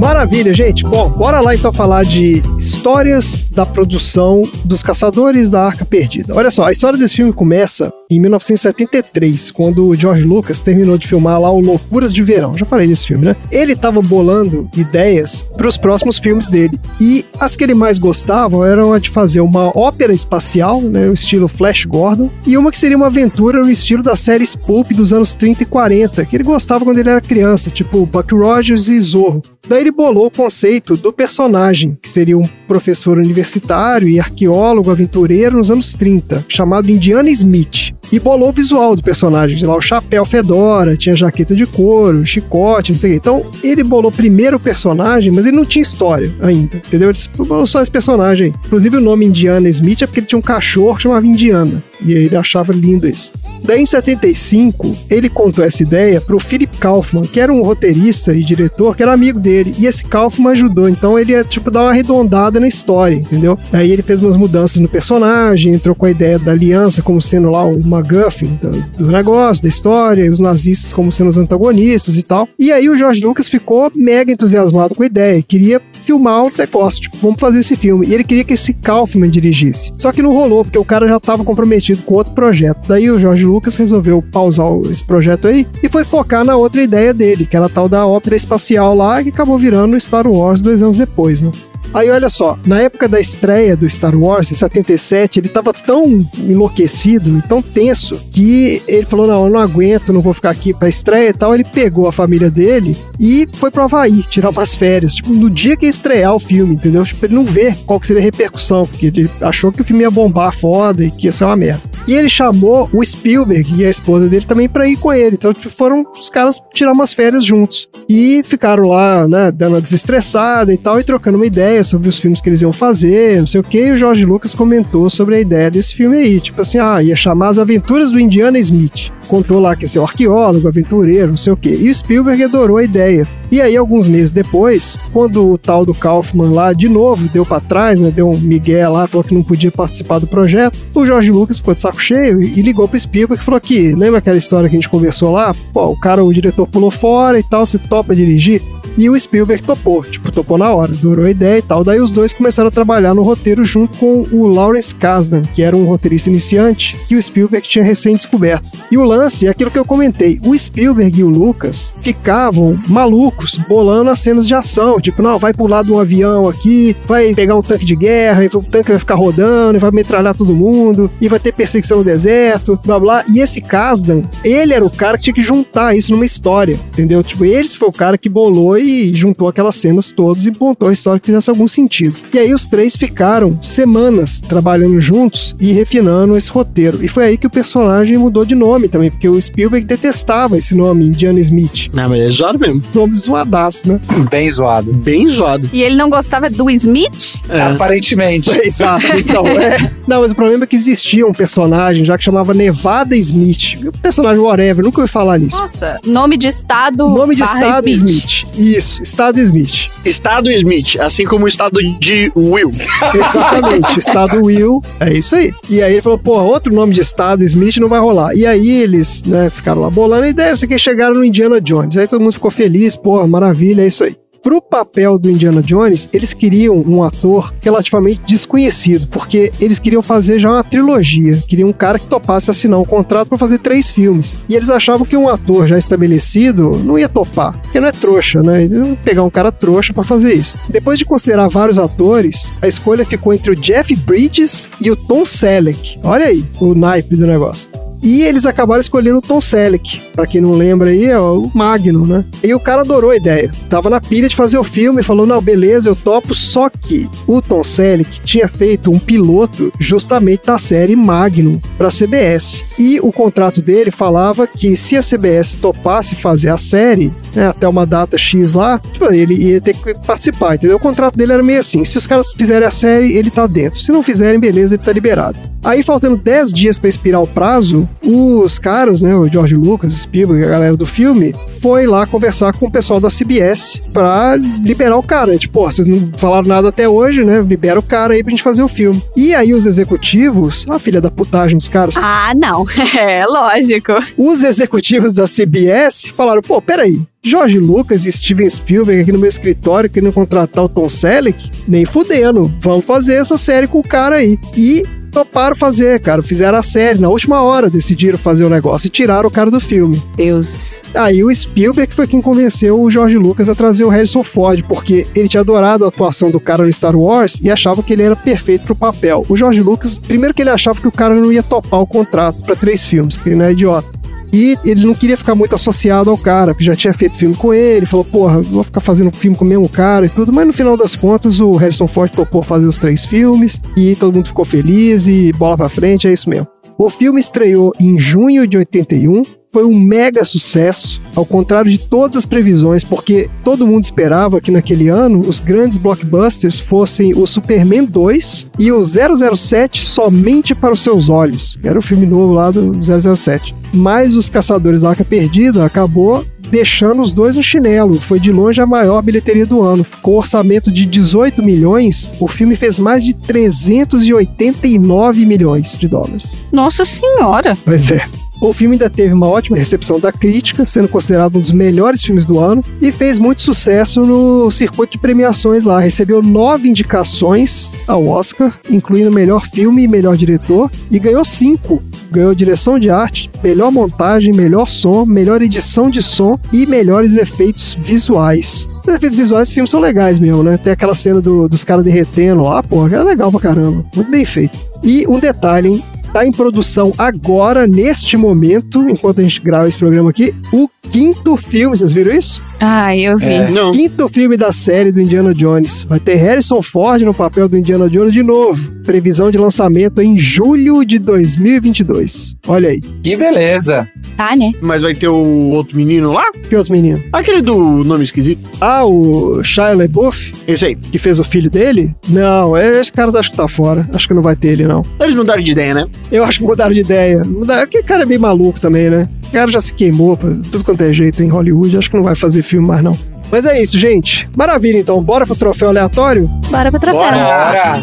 Maravilha, gente. Bom, bora lá então falar de histórias da produção dos Caçadores da Arca Perdida. Olha só, a história desse filme começa em 1973, quando o George Lucas terminou de filmar lá o Loucuras de Verão. Já falei desse filme, né? Ele estava bolando ideias para os próximos filmes dele. E as que ele mais gostava eram a de fazer uma ópera espacial, né, o estilo Flash Gordon, e uma que seria uma aventura no estilo das séries pulp dos anos 30 e 40, que ele gostava quando ele era criança, tipo Buck Rogers e Zorro. Daí ele bolou o conceito do personagem, que seria um professor universitário e arqueólogo aventureiro nos anos 30, chamado Indiana Smith. E bolou o visual do personagem, lá o chapéu fedora, tinha jaqueta de couro, chicote, não sei o quê. Então, ele bolou primeiro o personagem, mas ele não tinha história ainda, entendeu? Ele bolou só esse personagem. Inclusive, o nome Indiana Smith é porque ele tinha um cachorro que chamava Indiana. E ele achava lindo isso. Daí, em 75, ele contou essa ideia pro Philip Kaufman, que era um roteirista e diretor, que era amigo dele. E esse Kaufman ajudou. Então, ele ia, tipo, dar uma arredondada na história, entendeu? Daí, ele fez umas mudanças no personagem, entrou com a ideia da aliança como sendo lá o MacGuffin do, do negócio, da história, e os nazistas como sendo os antagonistas e tal. E aí, o George Lucas ficou mega entusiasmado com a ideia. Queria filmar o negócio, tipo, vamos fazer esse filme. E ele queria que esse Kaufman dirigisse. Só que não rolou, porque o cara já estava comprometido com outro projeto. Daí o George Lucas resolveu pausar esse projeto aí e foi focar na outra ideia dele, que era a tal da ópera espacial lá, que acabou virando Star Wars dois anos depois, né? Aí olha só, na época da estreia do Star Wars, em 77, ele tava tão enlouquecido e tão tenso que ele falou: Não, eu não aguento, não vou ficar aqui pra estreia e tal. Ele pegou a família dele e foi pro Havaí tirar umas férias, tipo, no dia que ia estrear o filme, entendeu? Tipo, ele não vê qual seria a repercussão, porque ele achou que o filme ia bombar foda e que ia ser uma merda. E ele chamou o Spielberg e a esposa dele também pra ir com ele. Então, tipo, foram os caras tirar umas férias juntos. E ficaram lá, né, dando uma desestressada e tal, e trocando uma ideia sobre os filmes que eles iam fazer, não sei o que. E o George Lucas comentou sobre a ideia desse filme aí. Tipo assim, ah, ia chamar As Aventuras do Indiana Smith. Contou lá que ia ser um arqueólogo, aventureiro, não sei o que. E o Spielberg adorou a ideia. E aí, alguns meses depois, quando o tal do Kaufman lá, de novo, deu pra trás, né, deu um migué lá, falou que não podia participar do projeto, o George Lucas ficou de saco cheio e ligou pro Spielberg e falou que, lembra aquela história que a gente conversou lá? Pô, o cara, o diretor pulou fora e tal, você topa dirigir? E o Spielberg topou, tipo, topou na hora, adorou a ideia e tal. Daí os dois começaram a trabalhar no roteiro junto com o Lawrence Kasdan, que era um roteirista iniciante que o Spielberg tinha recém descoberto. E o lance é aquilo que eu comentei: o Spielberg e o Lucas ficavam malucos, bolando as cenas de ação. Tipo, não, vai pular de um avião aqui, vai pegar um tanque de guerra, e o tanque vai ficar rodando, e vai metralhar todo mundo, e vai ter perseguição no deserto, blá blá. E esse Kasdan, ele era o cara que tinha que juntar isso numa história, entendeu? Tipo, ele foi o cara que bolou e juntou aquelas cenas todas e montou a história que fizesse algum sentido. E aí os três ficaram semanas trabalhando juntos e refinando esse roteiro. E foi aí que o personagem mudou de nome também, porque o Spielberg detestava esse nome, Indiana Smith. Não, mas é zoado mesmo. Nome zoadaço, né? Bem zoado. Bem zoado. E ele não gostava do Smith? É. Aparentemente. Exato, então, é. Não, mas o problema é que existia um personagem já que chamava Nevada Smith. O personagem whatever, nunca ouvi falar nisso. Nossa, nome de estado. Nome de Estado Smith. Isso, Estado Smith. Estado Smith, assim como o estado de Will. Exatamente, Estado Will, é isso aí. E aí ele falou, pô, outro nome de Estado Smith não vai rolar. E aí eles, né, ficaram lá bolando a ideia, isso aqui chegaram no Indiana Jones. Aí todo mundo ficou feliz, pô, maravilha, é isso aí. Pro papel do Indiana Jones, eles queriam um ator relativamente desconhecido, porque eles queriam fazer já uma trilogia. Queriam um cara que topasse assinar um contrato para fazer três filmes. E eles achavam que um ator já estabelecido não ia topar, porque não é trouxa, né? Eles iam pegar um cara trouxa para fazer isso. Depois de considerar vários atores, a escolha ficou entre o Jeff Bridges e o Tom Selleck. Olha aí o naipe do negócio. E eles acabaram escolhendo o Tom Selleck. Pra quem não lembra aí, é o Magnum, né? E o cara adorou a ideia. Tava na pilha de fazer o filme, falou: não, beleza, eu topo. Só que o Tom Selleck tinha feito um piloto justamente da série Magnum pra CBS. E o contrato dele falava que se a CBS topasse fazer a série, né, até uma data X lá, tipo, ele ia ter que participar, entendeu? O contrato dele era meio assim: se os caras fizerem a série, ele tá dentro. Se não fizerem, beleza, ele tá liberado. Aí, faltando 10 dias para expirar o prazo, os caras, né, o George Lucas, o Spielberg, a galera do filme, foi lá conversar com o pessoal da CBS pra liberar o cara. Tipo, pô, vocês não falaram nada até hoje, né? Libera o cara aí pra gente fazer o filme. E aí os executivos, a filha da putagem dos caras, Ah, não. É, lógico. os executivos da CBS falaram, pô, peraí, George Lucas e Steven Spielberg aqui no meu escritório querendo contratar o Tom Selleck? Nem fudendo, vamos fazer essa série com o cara aí. E toparam fazer, cara, fizeram a série, na última hora decidiram fazer o negócio e tiraram o cara do filme. Deuses. Aí o Spielberg foi quem convenceu o George Lucas a trazer o Harrison Ford, porque ele tinha adorado a atuação do cara no Star Wars e achava que ele era perfeito pro papel. O George Lucas, primeiro que ele achava que o cara não ia topar o contrato para três filmes, porque ele não é idiota. E ele não queria ficar muito associado ao cara, porque já tinha feito filme com ele, falou, porra, vou ficar fazendo filme com o mesmo cara e tudo, mas no final das contas o Harrison Ford topou fazer os três filmes e todo mundo ficou feliz e bola pra frente, é isso mesmo. O filme estreou em junho de 81, foi um mega sucesso, ao contrário de todas as previsões, porque todo mundo esperava que naquele ano os grandes blockbusters fossem o Superman 2 e o 007 somente para os seus olhos. Era o filme novo lá do 007. Mas os Caçadores da Arca Perdida acabou deixando os dois no chinelo. Foi de longe a maior bilheteria do ano. Com um orçamento de 18 milhões, o filme fez mais de 389 milhões de dólares. Nossa senhora. Pois é. O filme ainda teve uma ótima recepção da crítica, sendo considerado um dos melhores filmes do ano, e fez muito sucesso no circuito de premiações lá. Recebeu nove indicações ao Oscar, incluindo melhor filme e melhor diretor, e ganhou cinco. Ganhou direção de arte, melhor montagem, melhor som, melhor edição de som e melhores efeitos visuais. Os efeitos visuais desse filme são legais mesmo, né? Tem aquela cena do- dos caras derretendo lá, que era legal pra caramba. Muito bem feito. E um detalhe, hein? Tá em produção agora, neste momento, enquanto a gente grava esse programa aqui, o quinto filme. Vocês viram isso? Ah, eu vi. É. Não. Quinto filme da série do Indiana Jones. Vai ter Harrison Ford no papel do Indiana Jones de novo. Previsão de lançamento em julho de 2022. Olha aí. Que beleza. Tá, né? Mas vai ter o outro menino lá? Que outro menino? Aquele do nome esquisito. Ah, o Shia LaBeouf, Esse aí. que fez o filho dele? Não, esse cara acho que tá fora. Acho que não vai ter ele, não. Eles mudaram de ideia, né? Eu acho que mudaram de ideia. Mudaram- Aquele cara é meio maluco também, né? O cara já se queimou pra tudo quanto é jeito em Hollywood, acho que não vai fazer filme mais, não. Mas é isso, gente. Maravilha, então. Bora pro troféu aleatório? Bora pro troféu. Bora!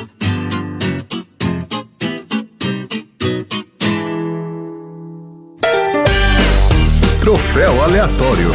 Troféu aleatório.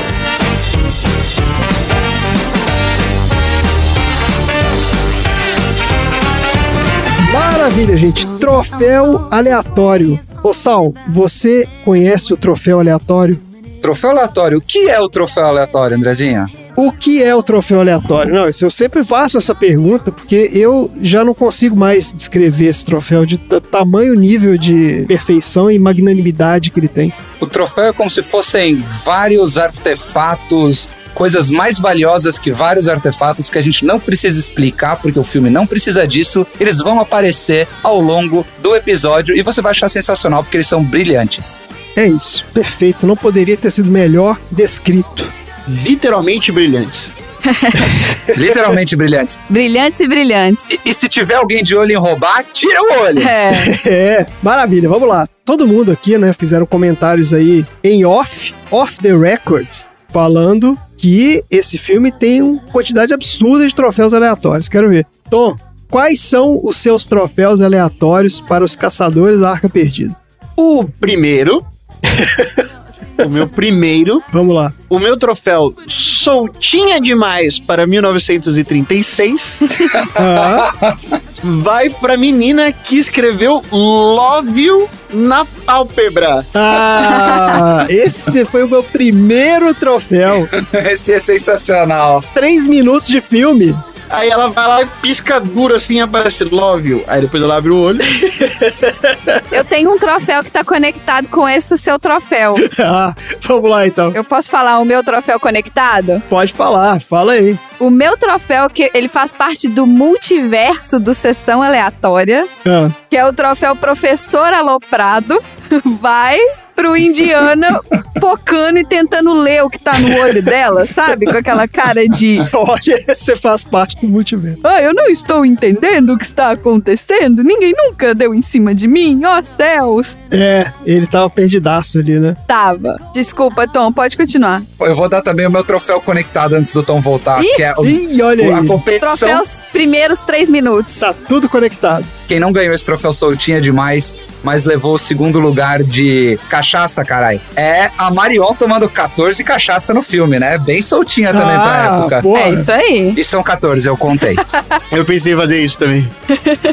Maravilha, gente. Troféu aleatório. Ô Sal, você conhece o troféu aleatório? Troféu aleatório. O que é o troféu aleatório, Andrezinha? O que é o troféu aleatório? Não, eu sempre faço essa pergunta porque eu já não consigo mais descrever esse troféu de tamanho nível de perfeição e magnanimidade que ele tem. O troféu é como se fossem vários artefatos, coisas mais valiosas que vários artefatos que a gente não precisa explicar, porque o filme não precisa disso. Eles vão aparecer ao longo do episódio e você vai achar sensacional porque eles são brilhantes. É isso, perfeito. Não poderia ter sido melhor descrito. Literalmente brilhantes. Literalmente brilhantes. Brilhantes e brilhantes. E, e se tiver alguém de olho em roubar, tira o olho. É. É, maravilha, vamos lá. Todo mundo aqui, né, fizeram comentários aí em off, off the record, falando que esse filme tem uma quantidade absurda de troféus aleatórios. Quero ver. Tom, quais são os seus troféus aleatórios para os caçadores da Arca Perdida? O primeiro. o meu primeiro. Vamos lá. O meu troféu soltinha demais para 1936 Ah, vai pra menina que escreveu Love You na pálpebra. ah, esse foi o meu primeiro troféu. Esse é sensacional. Três minutos de filme. Aí ela vai lá e pisca duro assim, aparece Love You. Aí depois ela abre o olho. Eu tenho um troféu que tá conectado com esse seu troféu. Ah, vamos lá então. Eu posso falar o meu troféu conectado? Pode falar, fala aí. O meu troféu, que ele faz parte do multiverso do Sessão Aleatória, Ah, que é o troféu Professor Aloprado, vai pro Indiana focando e tentando ler o que tá no olho dela, sabe? Com aquela cara de olha, você faz parte do multiverso. Ah, eu não estou entendendo o que está acontecendo. Ninguém nunca deu em cima de mim. Ó céus. É, ele tava perdidaço ali, né? Tava. Desculpa, Tom, pode continuar. Eu vou dar também o meu troféu conectado antes do Tom voltar, Ih, que é o, Ih, olha o- a aí. competição. Troféus primeiros três minutos. Tá tudo conectado. Quem não ganhou esse troféu soltinha demais, mas levou o segundo lugar de cachaça, carai, é a Marion tomando 14 cachaça no filme, né? Bem soltinha também pra época. Ah, porra. É isso aí. E são 14, eu contei. Eu pensei em fazer isso também.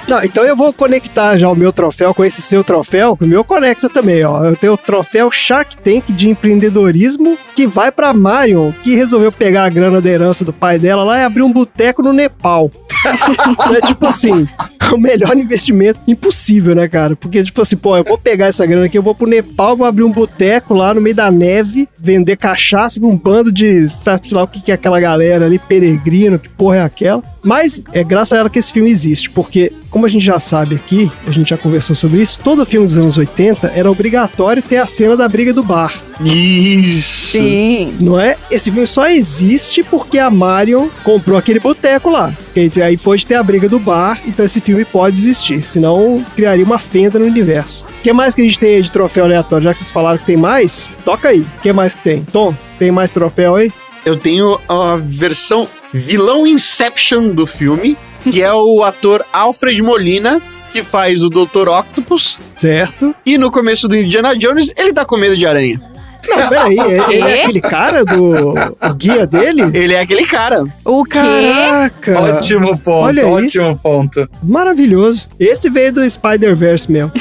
Não, então eu vou conectar já o meu troféu com esse seu troféu, que o meu conecta também, ó. Eu tenho o troféu Shark Tank de empreendedorismo que vai pra Marion, que resolveu pegar a grana da herança do pai dela lá e abrir um boteco no Nepal. é tipo assim, o melhor investimento impossível, né, cara? Porque, tipo assim, pô, eu vou pegar essa grana aqui, eu vou pro Nepal, vou abrir um boteco lá no meio da neve, vender cachaça pra um bando de, sabe lá o que, que é aquela galera ali, peregrino, que porra é aquela. Mas é graças a ela que esse filme existe, porque, como a gente já sabe aqui, a gente já conversou sobre isso, todo filme dos anos 80 era obrigatório ter a cena da briga do bar. Isso. Sim. Não é? Esse filme só existe porque a Marion comprou aquele boteco lá. Que aí pode ter a briga do bar, então esse filme pode existir. Senão criaria uma fenda no universo. O que mais que a gente tem aí de troféu aleatório? Já que vocês falaram que tem mais, toca aí. O que mais que tem? Tom, tem mais troféu aí? Eu tenho a versão vilão Inception do filme, que é o ator Alfred Molina, que faz o Dr. Octopus. Certo? E no começo do Indiana Jones, ele tá com medo de aranha. Não, peraí, ele é aquele cara do o guia dele? Ele é aquele cara. O quê? Caraca! ótimo ponto, Olha aí. ótimo ponto. Maravilhoso. Esse veio do Spider-Verse mesmo.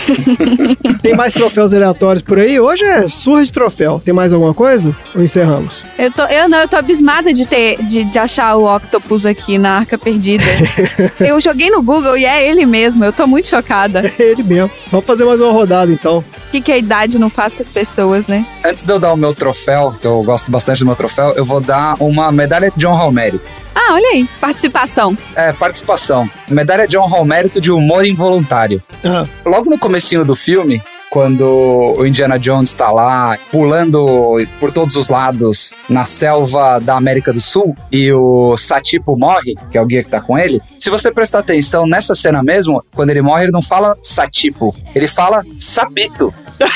Tem mais troféus aleatórios por aí? Hoje é surra de troféu. Tem mais alguma coisa? Ou encerramos? Eu, tô, eu não, eu tô abismada de ter de, de achar o Octopus aqui na Arca Perdida. eu joguei no Google e é ele mesmo. Eu tô muito chocada. É ele mesmo. Vamos fazer mais uma rodada então. O que, que a idade não faz com as pessoas, né? Antes de eu dar o meu troféu, que eu gosto bastante do meu troféu, eu vou dar uma medalha de honra ao mérito. Ah, olha aí. Participação. É, participação. Medalha de honra ao mérito de humor involuntário. Ah, Logo no comecinho do filme, quando o Indiana Jones tá lá pulando por todos os lados na selva da América do Sul e o Satipo morre, que é o guia que tá com ele. Se você prestar atenção nessa cena mesmo, quando ele morre, ele não fala Satipo, ele fala Sapito. E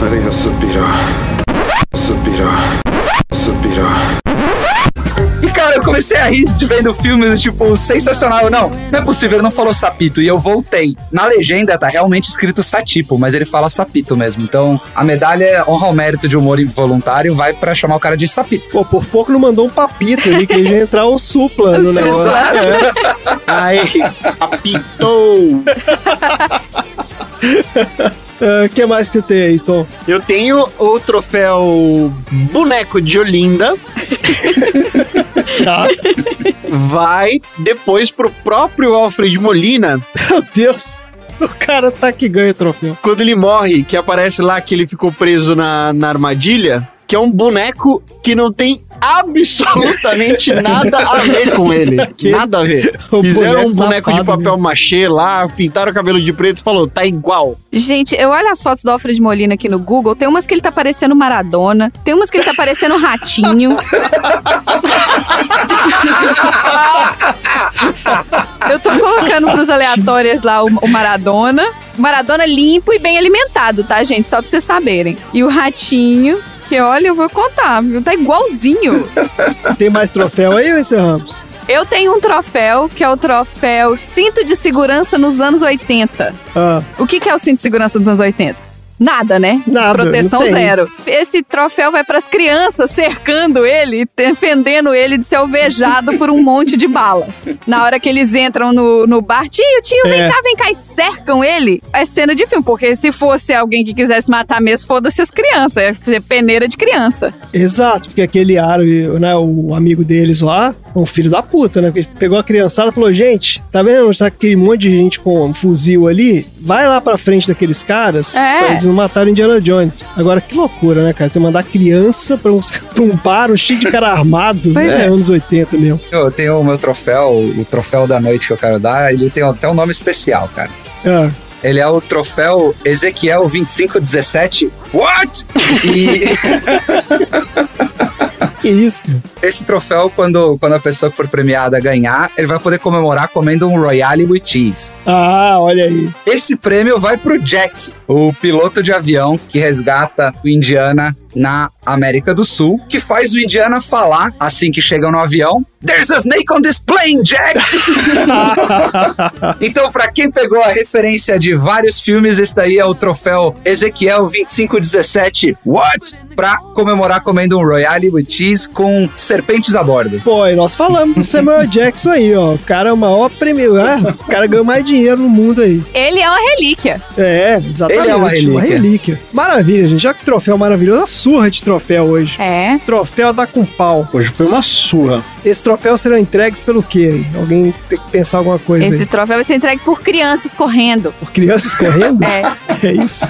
cara, eu comecei a rir de vendo o filme, tipo, sensacional. Não, não é possível, ele não falou sapito. E eu voltei. Na legenda tá realmente escrito satipo, mas ele fala sapito mesmo. Então, a medalha é honra ao mérito de humor involuntário vai pra chamar o cara de sapito. Pô, por pouco não mandou um papito ali, que ele ia entrar o supla no negócio. Aí, apitou. O Ah, que mais que tem aí, Tom? Eu tenho o troféu boneco de Olinda. Tá. Vai depois pro próprio Alfred Molina, Meu Deus. O cara tá que ganha o troféu. quando ele morre, que aparece lá que ele ficou preso na, na armadilha, que é um boneco que não tem absolutamente nada a ver com ele. Que? Nada a ver. O Fizeram boneco um boneco de papel mesmo. machê lá, pintaram o cabelo de preto e falou, tá igual. Gente, eu olho as fotos do Alfred Molina aqui no Google. Tem umas que ele tá parecendo Maradona. Tem umas que ele tá parecendo um ratinho. eu tô colocando pros aleatórios lá o, o Maradona. O Maradona limpo e bem alimentado, tá, gente? Só pra vocês saberem. E o ratinho, que olha, eu vou contar, viu? Tá igualzinho. Tem mais troféu aí ou encerramos? Eu tenho um troféu, que é o troféu Cinto de Segurança nos anos 80. Ah, O que, que é o cinto de segurança dos anos 80? Nada, né? Nada, Proteção zero. Esse troféu vai pras crianças cercando ele, defendendo ele de ser alvejado por um monte de balas. Na hora que eles entram no, no bar, tio, tio, vem É. cá, vem cá, e cercam ele. É cena de filme, porque se fosse alguém que quisesse matar mesmo, foda-se as crianças. É peneira de criança. exato, porque aquele árabe, né, o amigo deles lá, um filho da puta, né? Porque ele pegou a criançada e falou: gente, tá vendo onde tá aquele monte de gente com um fuzil ali? Vai lá pra frente daqueles caras É. pra eles não matarem Indiana Jones. Agora, que loucura, né, cara? Você mandar criança pra, uns, pra um bar cheio de cara armado. Pois é, é. anos 80 mesmo. Eu tenho o meu troféu, o troféu da noite que eu quero dar, ele tem até um nome especial, cara. Ah, Ele é o troféu Ezequiel 2517. What? E que isso, cara? esse troféu, quando, quando a pessoa que for premiada ganhar, ele vai poder comemorar comendo um Royale with Cheese. Ah, olha aí. Esse prêmio vai pro Jack, o piloto de avião que resgata o Indiana na América do Sul, que faz o Indiana falar assim que chega no avião: There's a snake on this plane, Jack! então, pra quem pegou a referência de vários filmes, esse daí é o troféu Ezequiel 2517 What? Pra comemorar comendo um Royale with Cheese com serpentes a bordo. Pô, e nós falamos do Samuel Jackson aí, ó. O cara é o maior prêmio, né? O cara ganhou mais dinheiro no mundo aí. Ele é uma relíquia. É, exatamente. Ele é uma relíquia. relíquia. Maravilha, gente. Já que troféu maravilhoso, a surra de troféu hoje. É. Troféu da com pau. Hoje foi uma surra. Esse troféu serão entregues pelo quê aí? Alguém tem que pensar alguma coisa Esse aí. troféu vai ser entregue por crianças correndo. Por crianças correndo? É. É isso.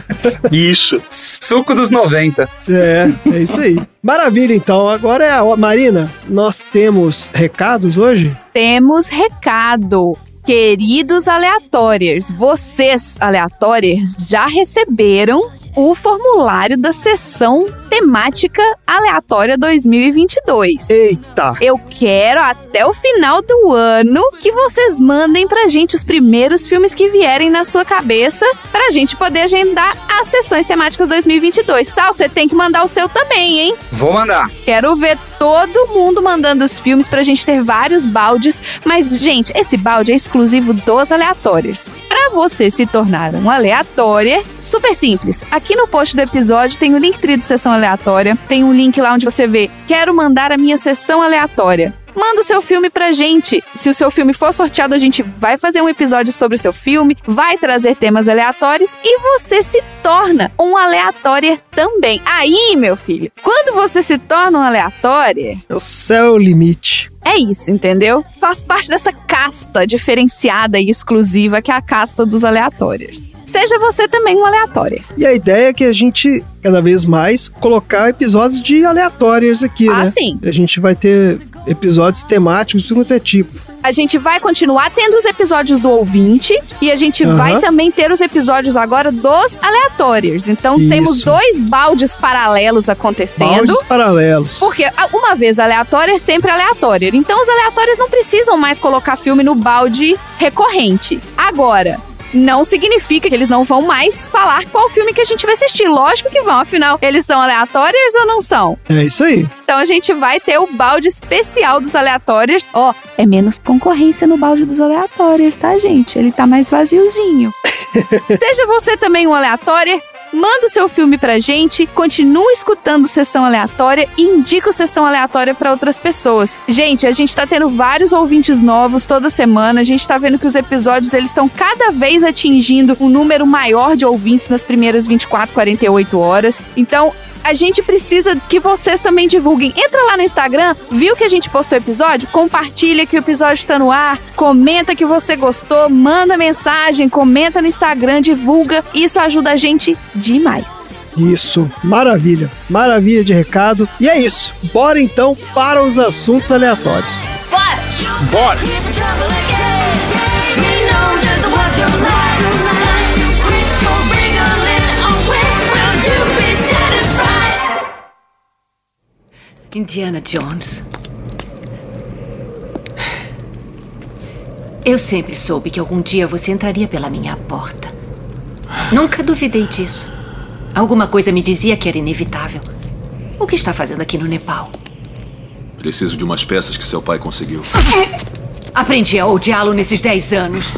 Isso. Suco dos 90. É, é isso aí. Maravilha, então. Agora é a. Marina, nós temos recados hoje? Temos recado. Queridos aleatórios, vocês aleatórios já receberam o formulário da sessão temática aleatória 2022. Eita! Eu quero até o final do ano que vocês mandem pra gente os primeiros filmes que vierem na sua cabeça pra gente poder agendar as sessões temáticas 2022. Sal, você tem que mandar o seu também, hein? Vou mandar. Quero ver todo mundo mandando os filmes pra gente ter vários baldes. Mas, gente, esse balde é exclusivo dos aleatórios. Pra você se tornar um aleatório, super simples. Aqui no post do episódio tem o link do Sessão Aleatória. Tem um link lá onde você vê Quero mandar a minha sessão aleatória. Manda o seu filme pra gente. Se o seu filme for sorteado, a gente vai fazer um episódio sobre o seu filme, vai trazer temas aleatórios e você se torna um aleatório também. Aí, meu filho, quando você se torna um aleatório, O céu é o limite. é isso, entendeu? Faz parte dessa casta diferenciada e exclusiva que é a casta dos aleatórios. Seja você também um aleatório. E a ideia é que a gente, cada vez mais, colocar episódios de aleatórios aqui, Ah, né? sim. A gente vai ter episódios temáticos de é tipo. A gente vai continuar tendo os episódios do ouvinte e a gente Aham. vai também ter os episódios agora dos aleatórios. Então Isso. temos dois baldes paralelos acontecendo. Baldes paralelos. Porque uma vez aleatório é sempre aleatório. Então os aleatórios não precisam mais colocar filme no balde recorrente. Agora, não significa que eles não vão mais falar qual filme que a gente vai assistir. Lógico que vão, afinal, eles são aleatórios ou não são? É isso aí. Então a gente vai ter o balde especial dos aleatórios. Ó, é menos concorrência no balde dos aleatórios, tá, gente? Ele tá mais vaziozinho. Seja você também um aleatório, manda o seu filme pra gente, continua escutando Sessão Aleatória e indica o Sessão Aleatória pra outras pessoas. Gente, a gente tá tendo vários ouvintes novos toda semana, a gente tá vendo que os episódios eles estão cada vez atingindo um número maior de ouvintes nas primeiras 24, 48 horas. Então, a gente precisa que vocês também divulguem. Entra lá no Instagram, viu que a gente postou o episódio? Compartilha que o episódio está no ar, comenta que você gostou, manda mensagem, comenta no Instagram, divulga. Isso ajuda a gente demais. Isso, maravilha. Maravilha de recado. E é isso. Bora então para os assuntos aleatórios. Bora! Indiana Jones. Eu sempre soube que algum dia você entraria pela minha porta. Nunca duvidei disso. Alguma coisa me dizia que era inevitável. O que está fazendo aqui no Nepal? Preciso de umas peças que seu pai conseguiu. Aprendi a odiá-lo nesses dez anos.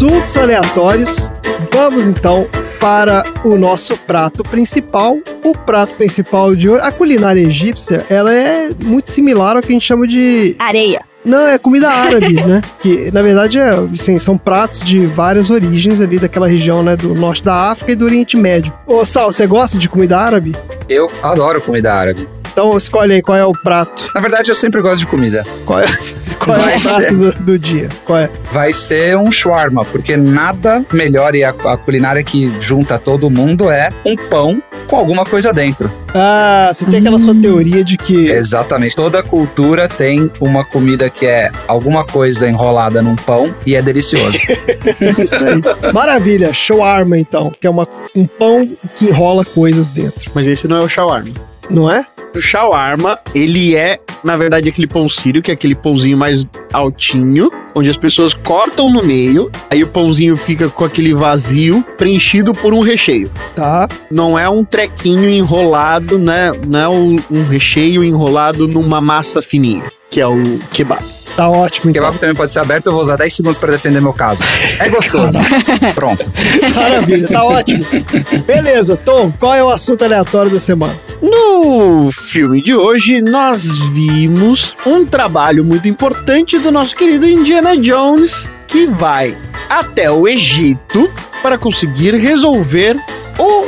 Assuntos aleatórios. Vamos então para o nosso prato principal. O prato principal de hoje, a culinária egípcia, ela é muito similar ao que a gente chama de Areia. Não, é comida árabe, né? Que na verdade é, assim, são pratos de várias origens ali daquela região, né? Do norte da África e do Oriente Médio. Ô, Sal, você gosta de comida árabe? Eu adoro comida árabe. Então escolhe aí qual é o prato. Na verdade, eu sempre gosto de comida. Qual é, qual é Vai o prato ser. do, do dia? Qual é? Vai ser um shawarma, porque nada melhor e a, a culinária que junta todo mundo é um pão com alguma coisa dentro. Ah, você tem aquela sua teoria de que. Exatamente. Toda cultura tem uma comida que é alguma coisa enrolada num pão e é delicioso. Isso aí. Maravilha, shawarma então, que é uma, um pão que enrola coisas dentro, Mas esse não é o shawarma. Não é? O shawarma, ele é, na verdade, aquele pão sírio, que é aquele pãozinho mais altinho, onde as pessoas cortam no meio, aí o pãozinho fica com aquele vazio preenchido por um recheio. Tá. Não é um trequinho enrolado, né? Não é um, um recheio enrolado numa massa fininha, que é o kebab. Tá ótimo então. Kebab também pode ser aberto, eu vou usar 10 segundos para defender meu caso. É gostoso. Pronto. Maravilha, tá ótimo. Beleza, Tom, qual é o assunto aleatório da semana? No filme de hoje, nós vimos um trabalho muito importante do nosso querido Indiana Jones, que vai até o Egito para conseguir resolver o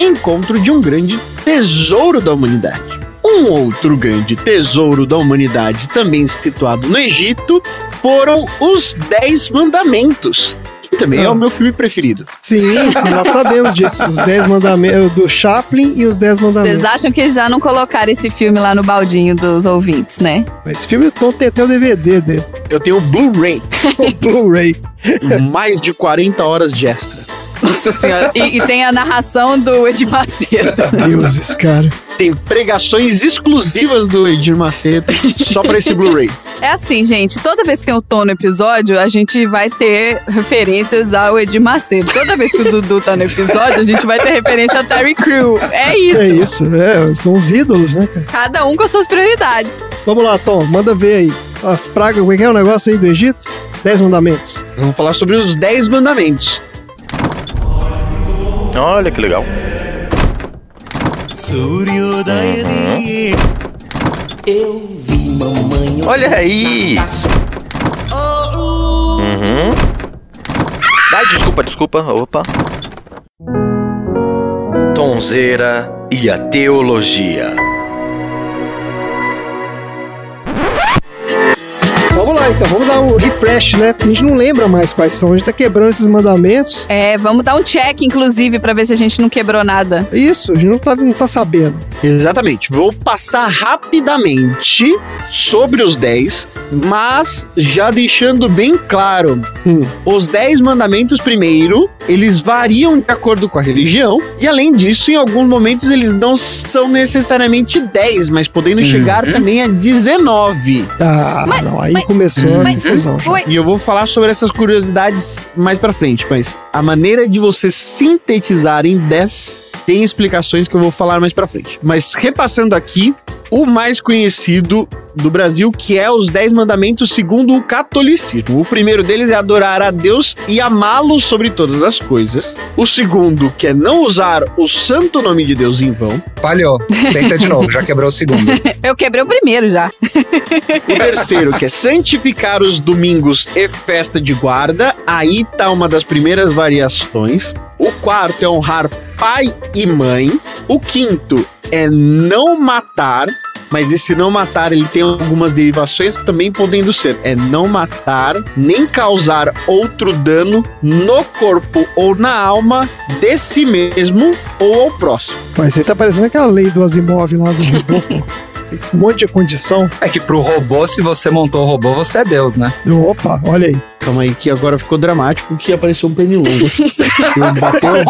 encontro de um grande tesouro da humanidade. Um outro grande tesouro da humanidade, também situado no Egito, foram os Dez Mandamentos. Que também é o meu filme preferido. Sim, sim, nós sabemos disso. Os 10 mandamentos do Chaplin e os 10 mandamentos. Vocês acham que já não colocaram esse filme lá no baldinho dos ouvintes, né? Esse filme o Tom tem até o DVD dele. Eu tenho o Blu-ray, O Blu-ray. mais de 40 horas de extra. Nossa senhora. E, e tem a narração do Ed Macedo. Deuses, cara. Tem pregações exclusivas do Edir Macedo só pra esse Blu-ray. É assim, gente, toda vez que tem o Tom no episódio, a gente vai ter referências ao Edir Macedo. Toda vez que o Dudu tá no episódio, a gente vai ter referência ao Terry Crew. É isso. É isso, é, são os ídolos, né? Cada um com as suas prioridades. Vamos lá, Tom, manda ver aí. As pragas, como é que é o negócio aí do Egito? 10 mandamentos. Vamos falar sobre os 10 mandamentos. Olha que legal. Olha aí! Uhum. Ai, desculpa, desculpa. Opa. Tonzeira e a teologia. Lá, então, vamos dar um refresh, né? A gente não lembra mais quais são, a gente tá quebrando esses mandamentos. É, vamos dar um check, inclusive, pra ver se a gente não quebrou nada. Isso, a gente não tá, não tá sabendo. Exatamente. Vou passar rapidamente sobre os 10, mas já deixando bem claro: Hum. os 10 mandamentos, primeiro, eles variam de acordo com a religião, e além disso, em alguns momentos eles não são necessariamente 10, mas podendo chegar também a 19. Ah, Mas- não, aí mas- começou a mas- confusão. Oi. E eu vou falar sobre essas curiosidades mais pra frente, mas a maneira de você sintetizar em 10 tem explicações que eu vou falar mais pra frente. Mas repassando aqui, o mais conhecido do Brasil, que é os 10 mandamentos segundo o catolicismo. O primeiro deles é adorar a Deus e amá-lo sobre todas as coisas. O segundo, que é não usar o santo nome de Deus em vão. Falhou. Tenta de novo, já quebrou o segundo. Eu quebrei o primeiro já. O terceiro, que é santificar os domingos e festa de guarda. Aí tá uma das primeiras variações. O quarto é honrar pai e mãe. O quinto é não matar. Mas esse não matar, ele tem algumas derivações também podendo ser. É não matar, nem causar outro dano no corpo ou na alma de si mesmo ou ao próximo. Mas aí tá parecendo aquela lei do Asimov lá do robô. Um monte de condição. É que pro robô, se você montou o robô, você é Deus, né? Opa, olha aí. Calma aí, que agora ficou dramático que apareceu um pernilongo. Bateu.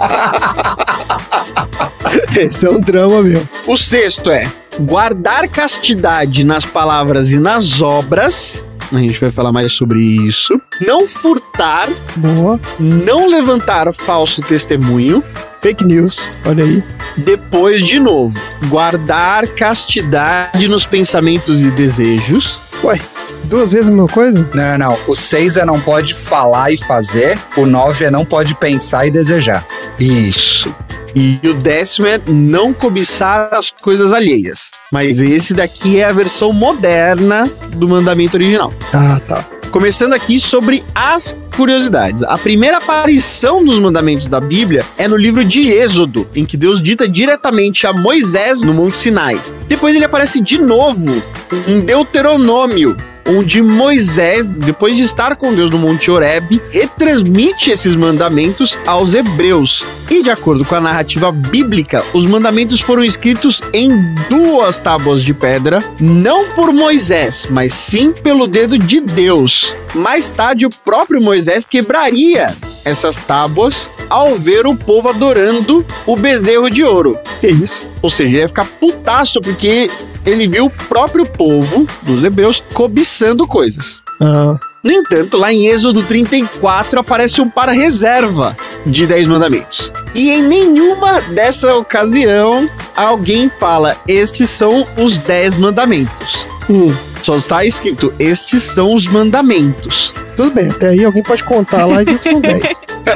Esse é um drama mesmo. O sexto é guardar castidade nas palavras e nas obras. A gente vai falar mais sobre isso. Não furtar, Boa. não levantar falso testemunho. Fake news, olha aí. Depois, de novo, guardar castidade nos pensamentos e desejos. Ué, duas vezes a mesma coisa? Não, não, não. O 6 é não pode falar e fazer. O 9 é não pode pensar e desejar. Isso. E o décimo é não cobiçar as coisas alheias. Mas esse daqui é a versão moderna do mandamento original. Ah, tá. Começando aqui sobre as curiosidades. A primeira aparição dos mandamentos da Bíblia é no livro de Êxodo, em que Deus dita diretamente a Moisés no Monte Sinai. Depois ele aparece de novo em Deuteronômio, onde Moisés, depois de estar com Deus no Monte Horebe, retransmite esses mandamentos aos hebreus. E de acordo com a narrativa bíblica, os mandamentos foram escritos em duas tábuas de pedra, não por Moisés, mas sim pelo dedo de Deus. Mais tarde, o próprio Moisés quebraria essas tábuas ao ver o povo adorando o bezerro de ouro. Que isso? Ou seja, ele ia ficar putaço porque ele viu o próprio povo dos hebreus cobiçando coisas. Ah, No entanto, lá em Êxodo 34 aparece um para-reserva de 10 mandamentos. E em nenhuma dessa ocasião alguém fala: estes são os 10 mandamentos. hum, Só está escrito: estes são os mandamentos. tudo bem, até aí alguém pode contar lá e viu que são 10.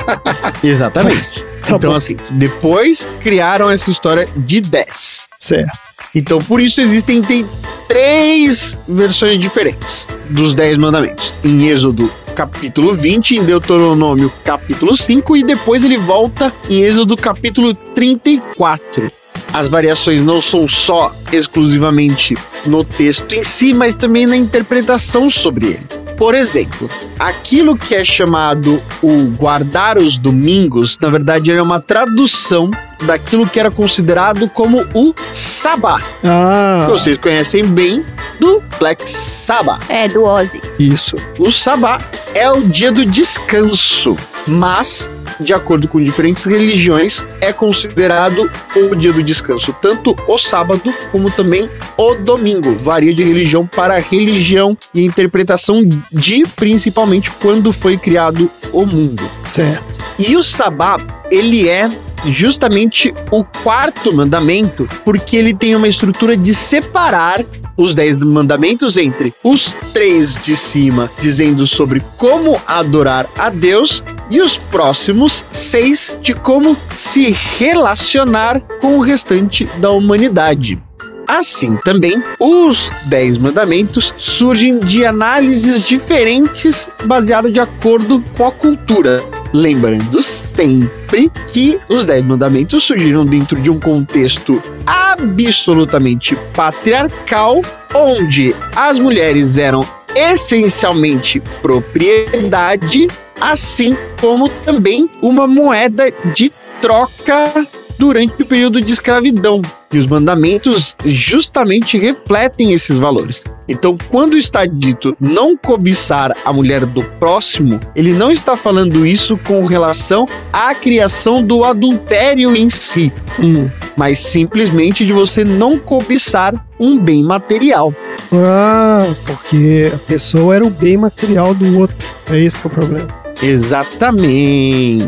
Exatamente. Tá então, bom. assim, depois criaram essa história de 10. Certo. Então, por isso existem tem três versões diferentes dos Dez Mandamentos. Em Êxodo capítulo 20, em Deuteronômio capítulo 5 e depois ele volta em Êxodo capítulo 34. As variações não são só exclusivamente no texto em si, mas também na interpretação sobre ele. Por exemplo, aquilo que é chamado o guardar os domingos, na verdade é uma tradução daquilo que era considerado como o sabá. Ah, Vocês conhecem bem do Black Sabbath. É, do Ozzy. isso. O sabá é o dia do descanso, mas de acordo com diferentes religiões, é considerado o dia do descanso, tanto o sábado como também o domingo. Varia de religião para religião e interpretação de principalmente quando foi criado o mundo. Certo. E o sabá, ele é justamente o quarto mandamento, porque ele tem uma estrutura de separar os dez mandamentos entre os três de cima, dizendo sobre como adorar a Deus, e os próximos seis de como se relacionar com o restante da humanidade. Assim também, os Dez Mandamentos surgem de análises diferentes baseado de acordo com a cultura. Lembrando sempre que os Dez Mandamentos surgiram dentro de um contexto absolutamente patriarcal, onde as mulheres eram essencialmente propriedade, assim como também uma moeda de troca durante o período de escravidão. E os mandamentos justamente refletem esses valores. Então, quando está dito não cobiçar a mulher do próximo, ele não está falando isso com relação à criação do adultério em si, Hum. mas simplesmente de você não cobiçar um bem material. Ah, porque a pessoa era o bem material do outro. É esse que é o problema. Exatamente.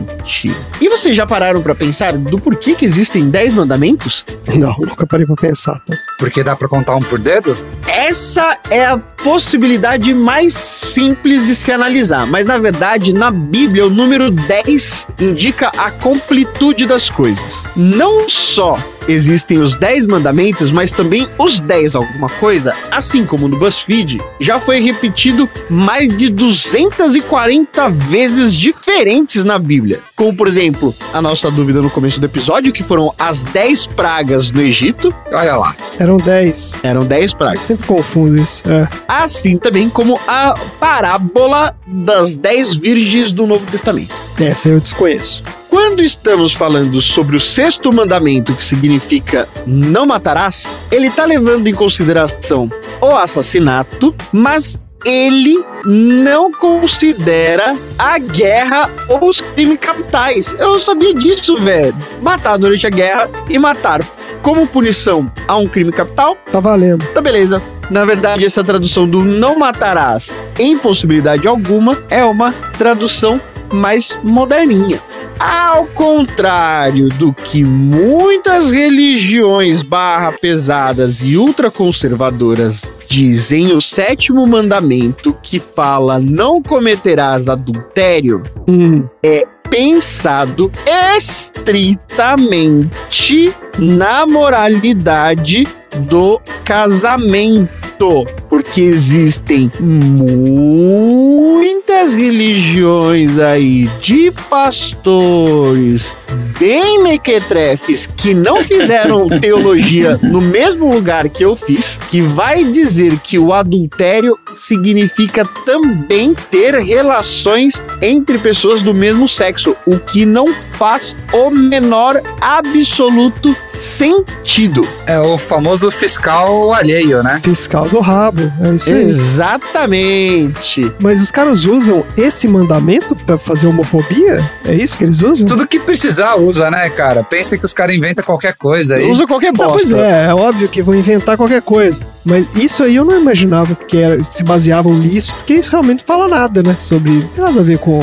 E vocês já pararam para pensar do porquê que existem 10 mandamentos? Não, nunca parei pra pensar. Tá? Porque dá pra contar um por dedo? Essa é a possibilidade mais simples de se analisar, mas na verdade, na Bíblia, o número 10 indica a completude das coisas. Não só existem os 10 mandamentos, mas também os 10 alguma coisa, assim como no BuzzFeed, já foi repetido mais de 240 vezes diferentes na Bíblia. Como, por exemplo, a nossa dúvida no começo do episódio, que foram as 10 pragas no Egito. Olha lá. Eram 10. Eram 10 Eu pragas. sempre confundo isso. É. Assim também como a parábola das 10 virgens do Novo Testamento. Essa eu desconheço. Quando estamos falando sobre o sexto mandamento, que significa não matarás, ele está levando em consideração o assassinato, mas ele não considera a guerra ou os crimes capitais. Eu não sabia disso, velho. Matar durante a guerra e matar como punição a um crime capital Tá valendo. Tá beleza. Na verdade, essa tradução do não matarás em possibilidade alguma é uma tradução mais moderninha. Ao contrário do que muitas religiões barra pesadas e ultraconservadoras dizem, o sétimo mandamento que fala não cometerás adultério Hum. pensado estritamente na moralidade do casamento, porque existem muitas religiões aí de pastores bem mequetrefes que não fizeram teologia no mesmo lugar que eu fiz, que vai dizer que o adultério significa também ter relações entre pessoas do mesmo sexo, o que não faz o menor absoluto sentido. É o famoso fiscal alheio, né? Fiscal do rabo. É isso aí. Exatamente. Mas os caras usam esse mandamento pra fazer homofobia? É isso que eles usam? Tudo que precisar usa, né, cara? Pensa que os caras inventam qualquer coisa aí. Usa qualquer Não, pois bosta. é, é óbvio que vão inventar qualquer coisa. Mas isso aí eu não imaginava que era, se baseavam nisso, porque isso realmente fala nada, né? Sobre. Não tem nada a ver com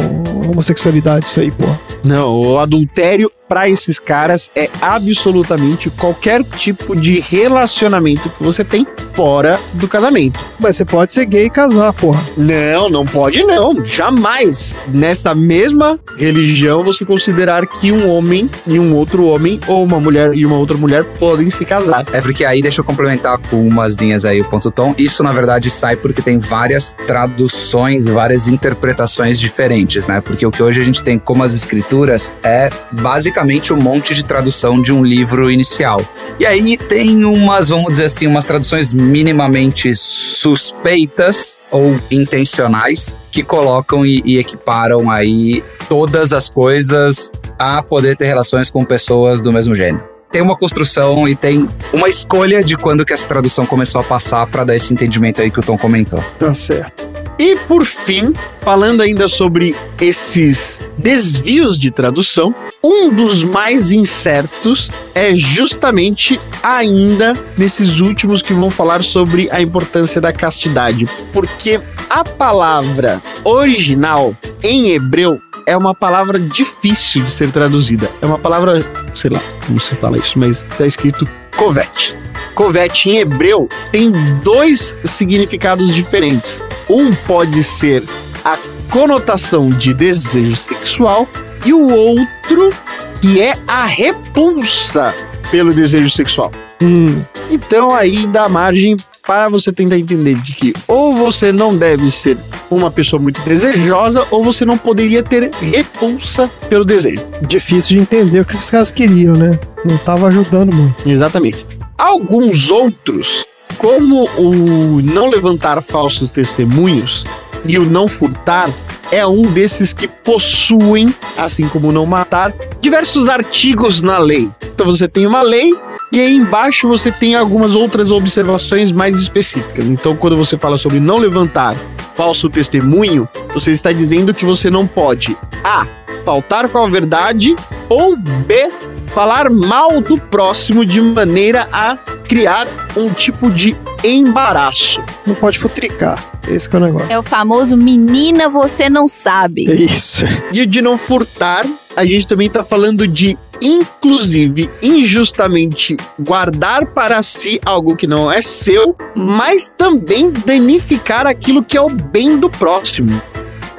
homossexualidade, isso aí, pô. Não, o adultério para esses caras é absolutamente qualquer tipo de relacionamento que você tem fora do casamento. Mas você pode ser gay e casar, porra. Não, não pode não, jamais. Nessa mesma religião você considerar que um homem e um outro homem ou uma mulher e uma outra mulher podem se casar. É porque aí, deixa eu complementar com umas linhas aí, o ponto tom. Isso, na verdade, sai porque tem várias traduções, várias interpretações diferentes, né? Porque o que hoje a gente tem como as escrituras é basicamente um monte de tradução de um livro inicial. E aí tem umas, vamos dizer assim, umas traduções minimamente suspeitas ou intencionais que colocam e, e equiparam aí todas as coisas a poder ter relações com pessoas do mesmo gênero tem uma construção e tem uma escolha de quando que essa tradução começou a passar para dar esse entendimento aí que o Tom comentou. Tá certo. E por fim, falando ainda sobre esses desvios de tradução, um dos mais incertos é justamente ainda nesses últimos que vão falar sobre a importância da castidade, porque a palavra original em hebreu é uma palavra difícil de ser traduzida. É uma palavra, sei lá como se fala isso, mas está escrito covet. Covet em hebreu tem dois significados diferentes. Um pode ser a conotação de desejo sexual e o outro que é a repulsa pelo desejo sexual. Hum, Então aí dá margem para você tentar entender de que ou você não deve ser uma pessoa muito desejosa ou você não poderia ter repulsa pelo desejo. Difícil de entender o que os caras queriam, né? Não tava ajudando muito. Exatamente. Alguns outros, como o não levantar falsos testemunhos e o não furtar, é um desses que possuem, assim como não matar, diversos artigos na lei. Então você tem uma lei e aí embaixo você tem algumas outras observações mais específicas. Então, quando você fala sobre não levantar falso testemunho, você está dizendo que você não pode A. faltar com a verdade ou B. falar mal do próximo de maneira a criar um tipo de embaraço. Não pode futricar. Esse que é o negócio. É o famoso menina você não sabe. É isso. E de não furtar, a gente também tá falando de, inclusive, injustamente guardar para si algo que não é seu, mas também danificar aquilo que é o bem do próximo.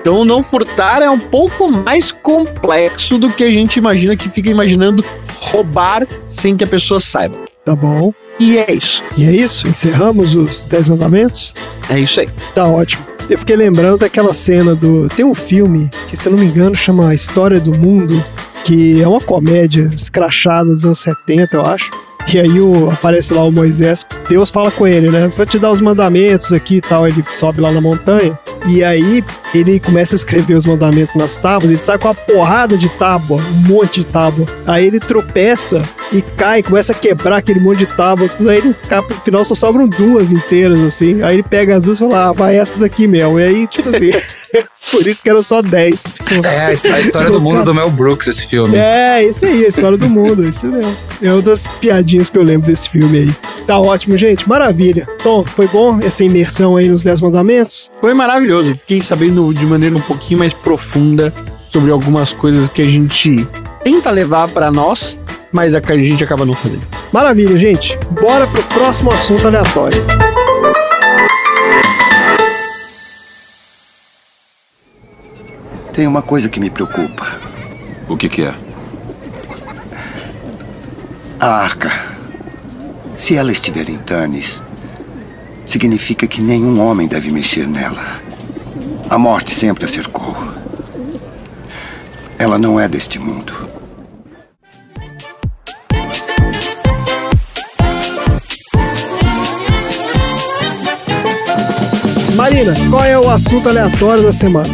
Então, não furtar é um pouco mais complexo do que a gente imagina que fica imaginando roubar sem que a pessoa saiba. Tá bom. E é isso. E é isso? Encerramos os 10 mandamentos? É isso aí. Tá ótimo. Eu fiquei lembrando daquela cena do. Tem um filme que, se eu não me engano, chama A História do Mundo, que é uma comédia escrachada dos anos 70, eu acho. E aí o, aparece lá o Moisés, Deus fala com ele, né? Vou te dar os mandamentos aqui e tal. Ele sobe lá na montanha. E aí ele começa a escrever os mandamentos nas tábuas, ele sai com uma porrada de tábua, um monte de tábua. Aí ele tropeça e cai, começa a quebrar aquele monte de tábua, tudo aí ele, cá, no final só sobram duas inteiras, assim. Aí ele pega as duas e fala, ah, vai essas aqui mesmo. E aí, tipo assim, por isso que eram só 10. É a his- a história do mundo do Mel Brooks, esse filme. É, isso aí, a história do mundo, isso mesmo. É uma das piadinhas que eu lembro desse filme aí. Tá ótimo, gente, maravilha. Tom, foi bom essa imersão aí nos 10 mandamentos? Foi maravilhoso. Fiquei sabendo de maneira um pouquinho mais profunda sobre algumas coisas que a gente tenta levar pra nós, mas a que a gente acaba não fazendo. Maravilha, gente. Bora pro próximo assunto aleatório. Tem uma coisa que me preocupa. O que, que é? A arca. Se ela estiver em Tanis, significa que nenhum homem deve mexer nela. A morte sempre a cercou. Ela não é deste mundo. Marina, qual é o assunto aleatório da semana?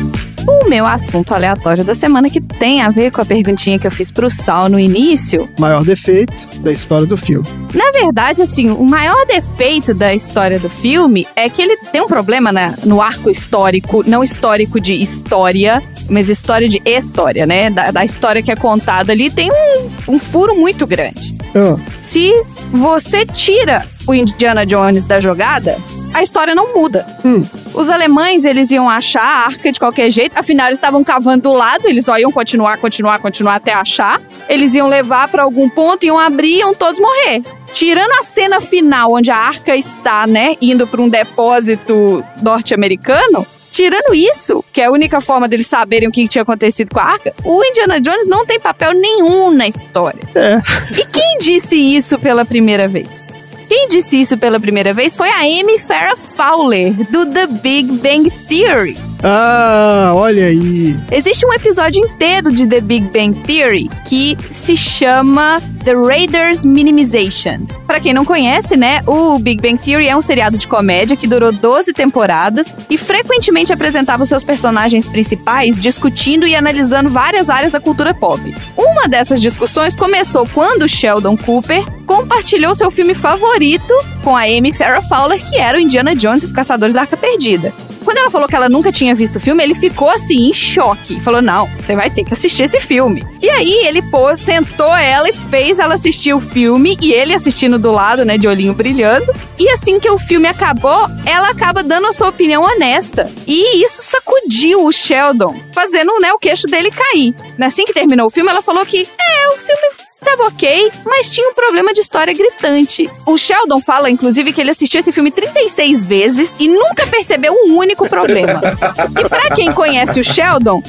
O meu assunto aleatório da semana que tem a ver com a perguntinha que eu fiz pro Sal no início. Maior defeito da história do filme. Na verdade, assim, o maior defeito da história do filme é que ele tem um problema na- no arco histórico, não histórico de história, mas história de história, né? Da, da história que é contada ali, tem um, um furo muito grande. Ah, Se você tira o Indiana Jones da jogada, a história não muda. Hum. Os alemães, eles iam achar a arca de qualquer jeito, afinal eles estavam cavando do lado, eles só iam continuar, continuar, continuar até achar. Eles iam levar pra algum ponto, iam abrir, iam todos morrer. Tirando a cena final onde a arca está, né, indo pra um depósito norte-americano, Tirando isso, que é a única forma deles saberem o que tinha acontecido com a arca, o Indiana Jones não tem papel nenhum na história. é. E quem disse isso pela primeira vez? Quem disse isso pela primeira vez foi a Amy Farrah Fowler, do The Big Bang Theory. Ah, olha aí. Existe um episódio inteiro de The Big Bang Theory que se chama The Raiders Minimization. Pra quem não conhece, né, o Big Bang Theory é um seriado de comédia que durou 12 temporadas e frequentemente apresentava seus personagens principais discutindo e analisando várias áreas da cultura pop. Uma dessas discussões começou quando Sheldon Cooper compartilhou seu filme favorito com a Amy Farrah Fowler, que era o Indiana Jones e os Caçadores da Arca Perdida. Quando ela falou que ela nunca tinha visto o filme, ele ficou assim, em choque. Falou: Não, você vai ter que assistir esse filme. E aí ele pôs, sentou ela e fez ela assistir o filme, e ele assistindo do lado, né, de olhinho brilhando. E assim que o filme acabou, ela acaba dando a sua opinião honesta. E isso sacudiu o Sheldon, fazendo né, o queixo dele cair. Assim que terminou o filme, ela falou que é, o filme Tava ok, mas tinha um problema de história gritante. O Sheldon fala, inclusive, que ele assistiu esse filme 36 vezes e nunca percebeu um único problema. E pra quem conhece o Sheldon,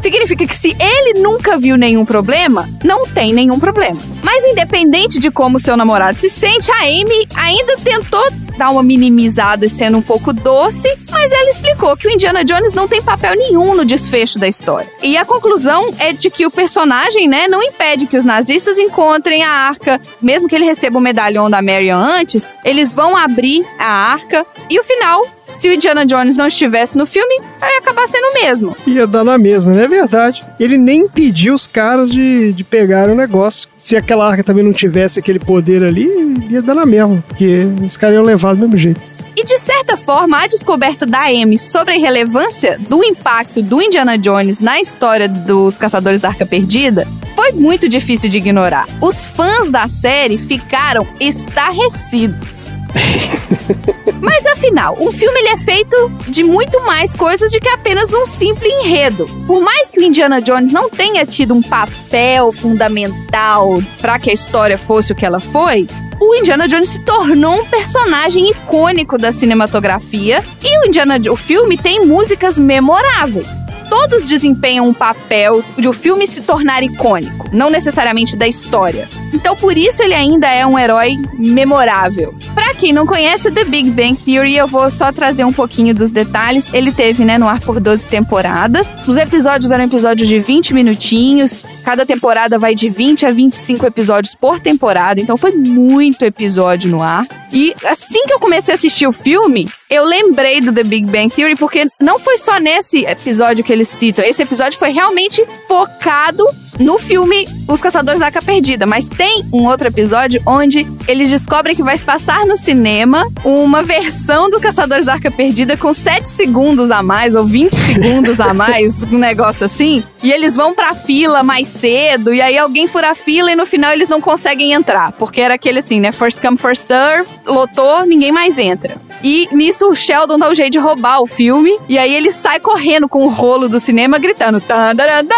significa que se ele nunca viu nenhum problema, não tem nenhum problema. Mas independente de como seu namorado se sente, a Amy ainda tentou dar uma minimizada sendo um pouco doce, mas ela explicou que o Indiana Jones não tem papel nenhum no desfecho da história. E a conclusão é de que o personagem, né, não impede que os nazistas encontrem a arca, mesmo que ele receba o medalhão da Marion antes, eles vão abrir a arca e o final se o Indiana Jones não estivesse no filme, ia acabar sendo o mesmo. Ia dar na mesma, não é verdade. Ele nem impediu os caras de, de pegar o negócio. Se aquela arca também não tivesse aquele poder ali, ia dar na mesma, porque os caras iam levar do mesmo jeito. E de certa forma, a descoberta da Amy sobre a relevância do impacto do Indiana Jones na história dos Caçadores da Arca Perdida foi muito difícil de ignorar. Os fãs da série ficaram estarrecidos. Mas afinal, um filme ele é feito de muito mais coisas do que apenas um simples enredo. Por mais que o Indiana Jones não tenha tido um papel fundamental para que a história fosse o que ela foi, o Indiana Jones se tornou um personagem icônico da cinematografia e o Indiana o filme tem músicas memoráveis todos desempenham um papel de o filme se tornar icônico, não necessariamente da história. Então, por isso ele ainda é um herói memorável. Para quem não conhece The Big Bang Theory, eu vou só trazer um pouquinho dos detalhes. Ele teve, né, no ar por 12 temporadas. Os episódios eram episódios de 20 minutinhos. Cada temporada vai de 20 a 25 episódios por temporada, então foi muito episódio no ar. E assim que eu comecei a assistir o filme, eu lembrei do The Big Bang Theory porque não foi só nesse episódio que eles citam. Esse episódio foi realmente focado no filme Os Caçadores da Arca Perdida, mas tem um outro episódio onde eles descobrem que vai se passar no cinema uma versão do Caçadores da Arca Perdida com 7 segundos a mais ou 20 segundos a mais, um negócio assim. E eles vão pra fila mais cedo, e aí alguém fura a fila e no final eles não conseguem entrar, porque era aquele assim, né? First come, first serve, lotou, ninguém mais entra. E nisso o Sheldon dá um jeito de roubar o filme, e aí ele sai correndo com o rolo do cinema gritando: Tandarandã, tandarandã,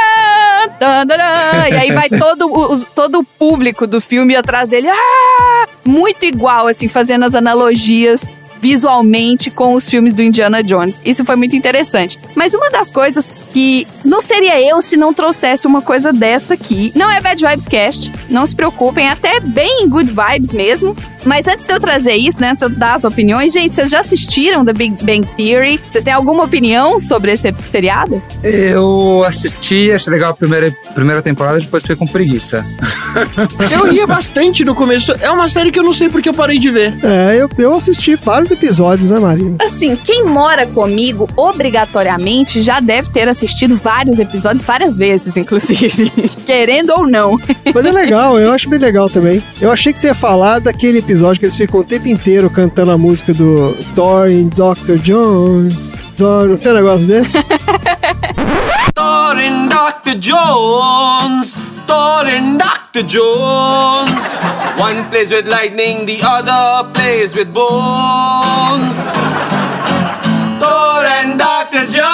e aí vai todo o, todo o público do filme atrás dele. Ah! Muito igual, assim, fazendo as analogias visualmente com os filmes do Indiana Jones. Isso foi muito interessante. Mas uma das coisas que não seria eu se não trouxesse uma coisa dessa aqui. Não é Bad Vibes Cast, não se preocupem, até bem good vibes mesmo. Mas antes de eu trazer isso, né, antes de eu dar as opiniões, gente, vocês já assistiram The Big Bang Theory? Vocês têm alguma opinião sobre esse seriado? Eu assisti, achei legal a primeira, primeira temporada, depois fiquei com preguiça. Eu ria bastante no começo. É uma série que eu não sei porque eu parei de ver. É, eu, eu assisti vários episódios, né, Marina? Assim, quem mora comigo, obrigatoriamente, já deve ter assistido vários episódios, várias vezes, inclusive. Querendo ou não. Mas é legal, eu acho bem legal também. Eu achei que você ia falar daquele episódio que eles ficam o tempo inteiro cantando a música do Thor e Dr. Jones. Thor, não tem um negócio desse? Thor and Dr. Jones. Thor and Dr. Jones. One plays with lightning, the other plays with bones. Thor and Dr. Jones.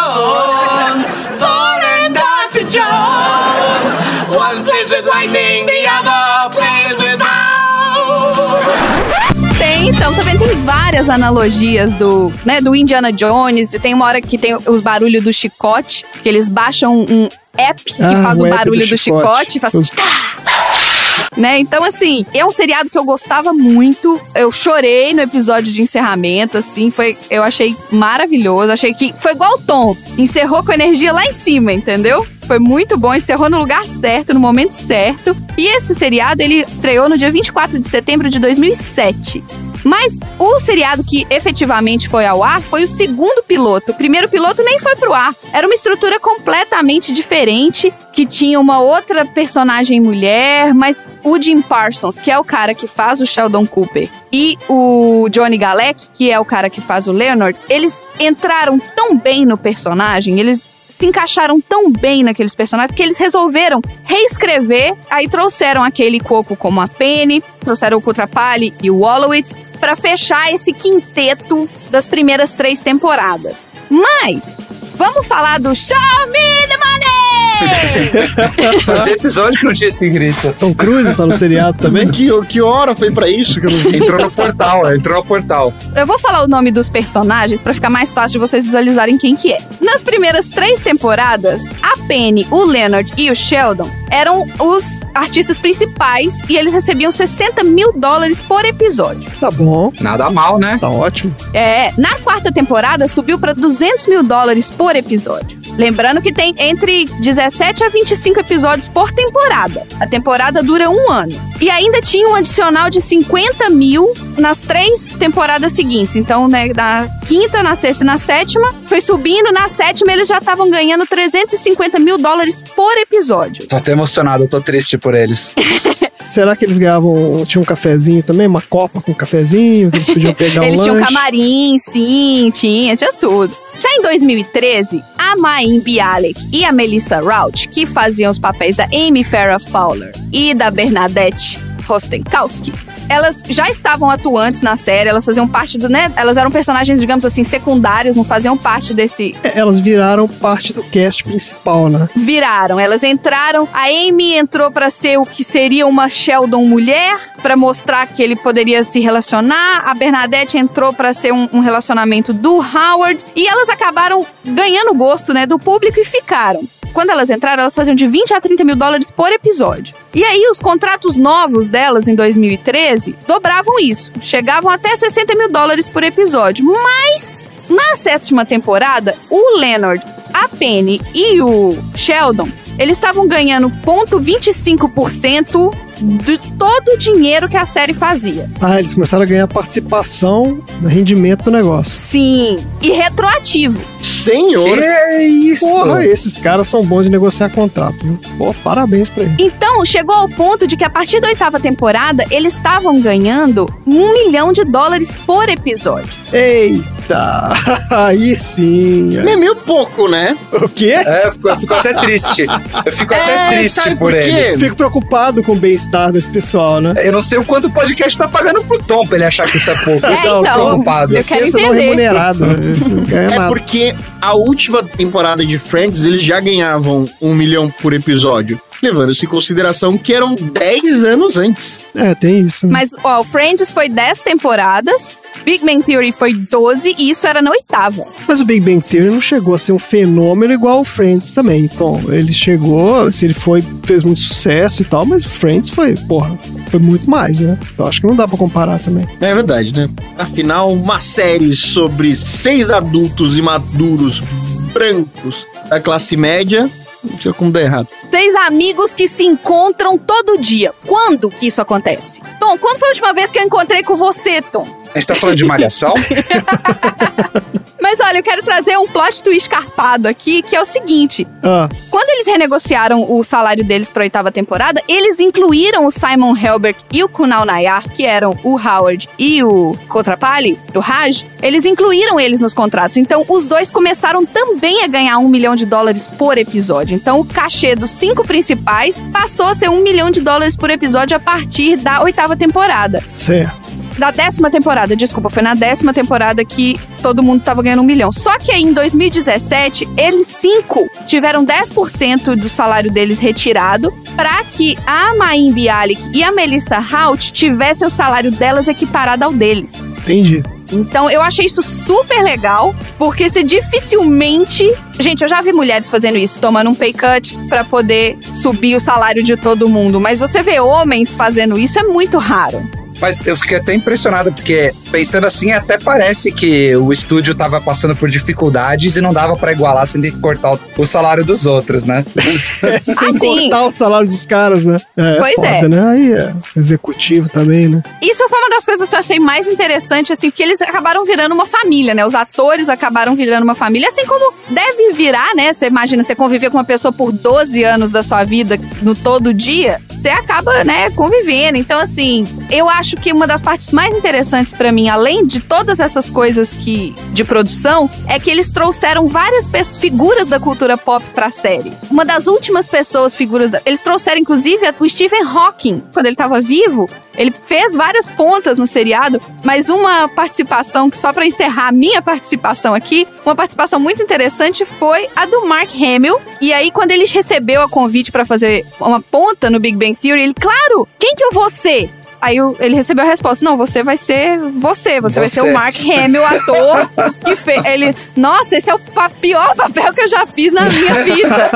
Então, também tem várias analogias do, né, do Indiana Jones. Tem uma hora que tem os barulhos do chicote, que eles baixam um app que Ah, faz o, o barulho do do, chicote. e faz assim, né? Então, assim, é um seriado que eu gostava muito. Eu chorei no episódio de encerramento, assim, foi, eu achei maravilhoso. Achei que foi igual o Tom, encerrou com energia lá em cima, entendeu? Foi muito bom, encerrou no lugar certo, no momento certo. E esse seriado, ele estreou no dia 24 de setembro de 2007. Mas o seriado que efetivamente foi ao ar foi o segundo piloto. O primeiro piloto nem foi pro ar. Era uma estrutura completamente diferente, que tinha uma outra personagem mulher, mas o Jim Parsons, que é o cara que faz o Sheldon Cooper, e o Johnny Galek, que é o cara que faz o Leonard, eles entraram tão bem no personagem, eles se encaixaram tão bem naqueles personagens que eles resolveram reescrever. Aí trouxeram aquele Coco como a Penny, trouxeram o Kutrapali e o Wallowitz para fechar esse quinteto das primeiras três temporadas. Mas vamos falar do Show Me the Money! Fazia episódio que não tinha esse grito. Tom Cruise tá no seriado também? Que, que hora foi pra isso? Entrou no portal, entrou no portal. Eu vou falar o nome dos personagens pra ficar mais fácil de vocês visualizarem quem que é. Nas primeiras três temporadas, a Penny, o Leonard e o Sheldon eram os artistas principais e eles recebiam 60 mil dólares por episódio. Tá bom, Nada mal, né? tá ótimo. É, na quarta temporada subiu pra 200 mil dólares por episódio. Lembrando que tem entre 17 a 25 episódios por temporada. A temporada dura um ano. E ainda tinha um adicional de 50 mil nas três temporadas seguintes. Então, né, na quinta, na sexta e na sétima, foi subindo. Na sétima, eles já estavam ganhando 350 mil dólares por episódio. Tô até emocionado, eu tô triste por eles. Será que eles ganhavam, tinha um cafezinho também? Uma copa com cafezinho, que eles podiam pegar Eles um tinham lanche? camarim, sim, tinha, tinha tudo. Já em 2013, a Maim Bialik e a Melissa Rauch, que faziam os papéis da Amy Farrah Fowler e da Bernadette Rostenkowski, elas já estavam atuantes na série, elas faziam parte do, né? Elas eram personagens, digamos assim, secundários, não faziam parte desse. É, Elas viraram parte do cast principal, né? Viraram, elas entraram. A Amy entrou pra ser o que seria uma Sheldon mulher, pra mostrar que ele poderia se relacionar. A Bernadette entrou pra ser um, um relacionamento do Howard. E elas acabaram ganhando gosto, né, do público e ficaram. Quando elas entraram, elas faziam de 20 a 30 mil dólares por episódio. E aí, os contratos novos delas em 2013 dobravam isso. Chegavam até 60 mil dólares por episódio. Mas na sétima temporada, o Leonard, a Penny e o Sheldon, eles estavam ganhando 0,25% de todo o dinheiro que a série fazia. Ah, eles começaram a ganhar participação no rendimento do negócio. Sim, e retroativo. Senhor! Que isso? Porra, esses caras são bons de negociar contrato, viu? Pô, parabéns pra eles. Então, chegou ao ponto de que a partir da oitava temporada, eles estavam ganhando um milhão de dólares por episódio. Eita, aí sim. É meio pouco, né? O quê? É, eu fico, eu fico até triste. Eu fico até É, triste sabe por por quê? eles. Fico preocupado com o bem-estar desse pessoal, né? Eu não sei o quanto o podcast tá pagando pro Tom pra ele achar que isso é pouco. É, tô então, preocupado. eu quero Licença não entender. remunerada. né? Isso não ganha É porque a última temporada de Friends eles já ganhavam um milhão por episódio. Levando-se em consideração que eram 10 anos antes. É, tem isso. né? Mas, ó, o Friends foi 10 temporadas, Big Bang Theory foi 12 e isso era na oitava. Mas o Big Bang Theory não chegou a ser um fenômeno igual o Friends também. Então, ele chegou, assim, ele foi, fez muito sucesso e tal, mas o Friends foi, porra, foi muito mais, né? Então acho que não dá pra comparar também. É verdade, né? Afinal, uma série sobre seis adultos imaduros brancos da classe média. Não tinha como dar errado. Seis amigos que se encontram todo dia. Quando que isso acontece? Tom, quando foi a última vez que eu encontrei com você, Tom? A gente tá falando de malhação? Mas olha, eu quero trazer um plot twist carpado aqui, que é o seguinte. Ah, Quando eles renegociaram o salário deles para a oitava temporada, eles incluíram o Simon Helberg e o Kunal Nayar, que eram o Howard e o Kotrapali, do Raj, eles incluíram eles nos contratos. Então, os dois começaram também a ganhar um milhão de dólares por episódio. Então, o cachê dos cinco principais passou a ser um milhão de dólares por episódio a partir da oitava temporada. certo. Da décima temporada, desculpa, foi na décima temporada que todo mundo tava ganhando um milhão. Só que aí em 2017, eles cinco tiveram 10% do salário deles retirado para que a Maim Bialik e a Melissa Hout tivessem o salário delas equiparado ao deles. Entendi. Então eu achei isso super legal, porque você dificilmente. Gente, eu já vi mulheres fazendo isso, tomando um pay cut pra poder subir o salário de todo mundo. Mas você vê homens fazendo isso é muito raro. Mas eu fiquei até impressionado, porque pensando assim, até parece que o estúdio tava passando por dificuldades e não dava pra igualar sem ter que cortar o- salário dos outros, né? Sem Ah, cortar o salário dos caras, né? É, Pois foda, é. né? Aí é executivo também, né? Isso foi uma das coisas que eu achei mais interessante, assim, porque eles acabaram virando uma família, né? Os atores acabaram virando uma família, assim como deve virar, né? Você imagina, você conviver com uma pessoa por 12 anos da sua vida no todo dia, você acaba, né, convivendo. Então, assim, eu acho que uma das partes mais interessantes pra mim, além de todas essas coisas que de produção, é que eles trouxeram várias figuras da cultura pop pra série. Uma das últimas pessoas, figuras, da, eles trouxeram inclusive o Stephen Hawking, quando ele tava vivo. Ele fez várias pontas no seriado, mas uma participação, que só pra encerrar a minha participação aqui, uma participação muito interessante foi a do Mark Hamill. E aí, quando ele recebeu a convite pra fazer uma ponta no Big Bang Theory, ele, claro, quem que eu vou ser? Aí ele recebeu a resposta: Não, você vai ser você. Você, vai ser o Mark Hamill, ator, que fez. Ele, nossa, esse é o pa- pior papel que eu já fiz na minha vida.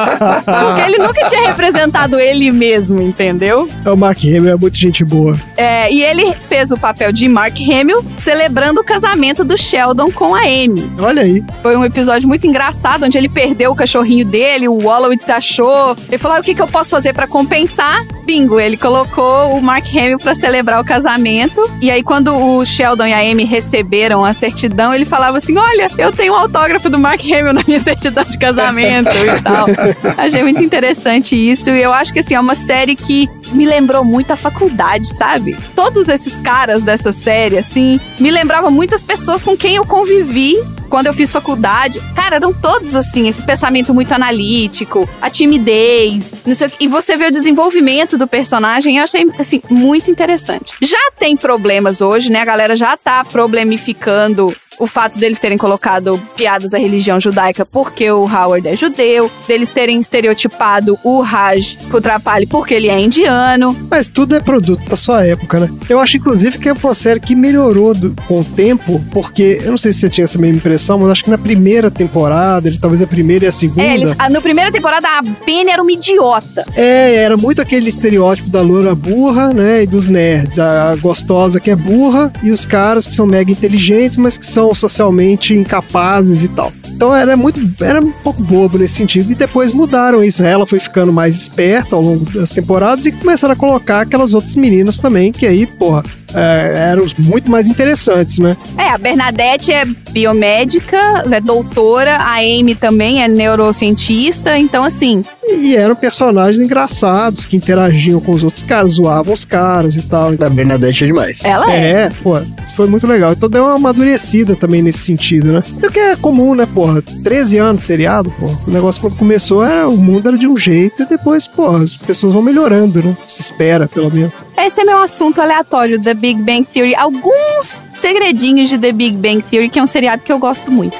Porque ele nunca tinha representado ele mesmo, entendeu? É o Mark Hamill, é muito gente boa. É, e ele fez o papel de Mark Hamill celebrando o casamento do Sheldon com a Amy. Olha aí. Foi um episódio muito engraçado, onde ele perdeu o cachorrinho dele, o Wallowitz achou. Ele falou: "Ah, o que, que eu posso fazer pra compensar? Bingo, ele colocou o Mark Hamill pra celebrar o casamento. E aí, quando o Sheldon e a Amy receberam a certidão, ele falava assim: Olha, eu tenho um autógrafo do Mark Hamill na minha certidão de casamento e tal. Achei muito interessante isso. E eu acho que assim, é uma série que me lembrou muito a faculdade, sabe? Todos esses caras dessa série, assim, me lembravam muitas pessoas com quem eu convivi quando eu fiz faculdade. Cara, eram todos assim, esse pensamento muito analítico, a timidez, não sei o quê. E você vê o desenvolvimento do personagem, eu achei, assim, muito interessante. Já tem problemas hoje, né? A galera já tá problemificando o fato deles terem colocado piadas da religião judaica porque o Howard é judeu, deles terem estereotipado o Raj Kutrapali porque ele é indiano. Mas tudo é produto da sua época, né? Eu acho, inclusive, que é uma série que melhorou do- com o tempo, porque eu não sei se você tinha essa mesma impressão, mas acho que na primeira temporada, ele, talvez a primeira e a segunda. É, eles, a, no primeira temporada a Penny era uma idiota. É, era muito aquele estereótipo da loura burra, né? E dos nerds. A gostosa que é burra e os caras que são mega inteligentes, mas que são socialmente incapazes e tal. Então era muito. Era um pouco bobo nesse sentido. E depois mudaram isso? Ela foi ficando mais esperta ao longo das temporadas e começaram a colocar aquelas outras meninas também, que aí, porra, é, eram muito mais interessantes, né? É, a Bernadette é biomédica, é doutora, a Amy também é neurocientista, então assim. E eram personagens engraçados que interagiam com os outros caras, zoavam os caras e tal. A Bernadette é demais. Ela é. É, pô, isso foi muito legal. Então deu uma amadurecida também nesse sentido, né? É o que é comum, né, porra? 13 anos de seriado, pô. O negócio quando começou era o mundo era de um jeito e depois, pô, as pessoas vão melhorando, né? Se espera, pelo menos. Esse é meu assunto aleatório da Big Bang Theory. Alguns segredinhos de The Big Bang Theory, que é um seriado que eu gosto muito.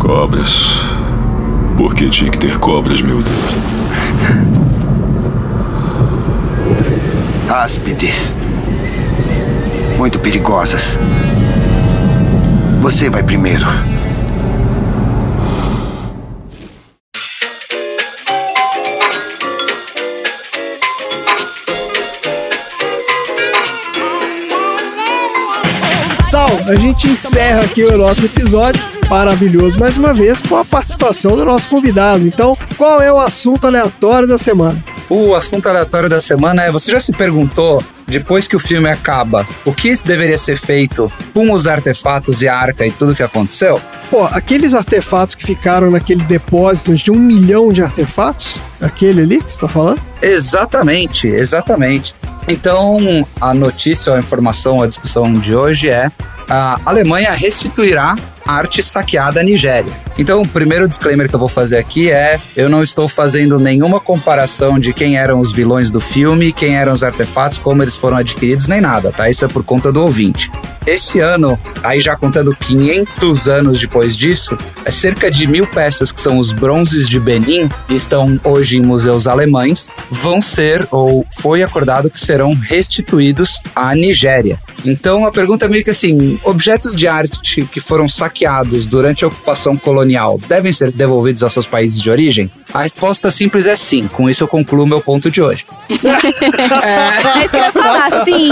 Cobras. Por que tinha que ter cobras, meu Deus? Áspides. Muito perigosas. Você vai primeiro. Sal, a gente encerra aqui o nosso episódio maravilhoso mais uma vez com a participação do nosso convidado. Então, qual é o assunto aleatório da semana? O assunto aleatório da semana é: você já se perguntou, depois que o filme acaba, o que deveria ser feito com os artefatos e a arca e tudo que aconteceu? Pô, aqueles artefatos que ficaram naquele depósito de um milhão de artefatos, aquele ali que você tá falando? Exatamente, exatamente. Então, a notícia, a informação, a discussão de hoje é: a Alemanha restituirá arte saqueada à Nigéria. Então, o primeiro disclaimer que eu vou fazer aqui é: eu não estou fazendo nenhuma comparação de quem eram os vilões do filme, quem eram os artefatos, como eles foram adquiridos, nem nada, tá? Isso é por conta do ouvinte. Esse ano, aí já contando 500 anos depois disso, é cerca de mil peças que são os bronzes de Benin, que estão hoje em museus alemães, vão ser, ou foi acordado que serão restituídos à Nigéria. Então a pergunta é meio que assim: objetos de arte que foram saqueados durante a ocupação colonial devem ser devolvidos aos seus países de origem? A resposta simples é sim. Com isso eu concluo meu ponto de hoje. É isso que eu ia falar, sim.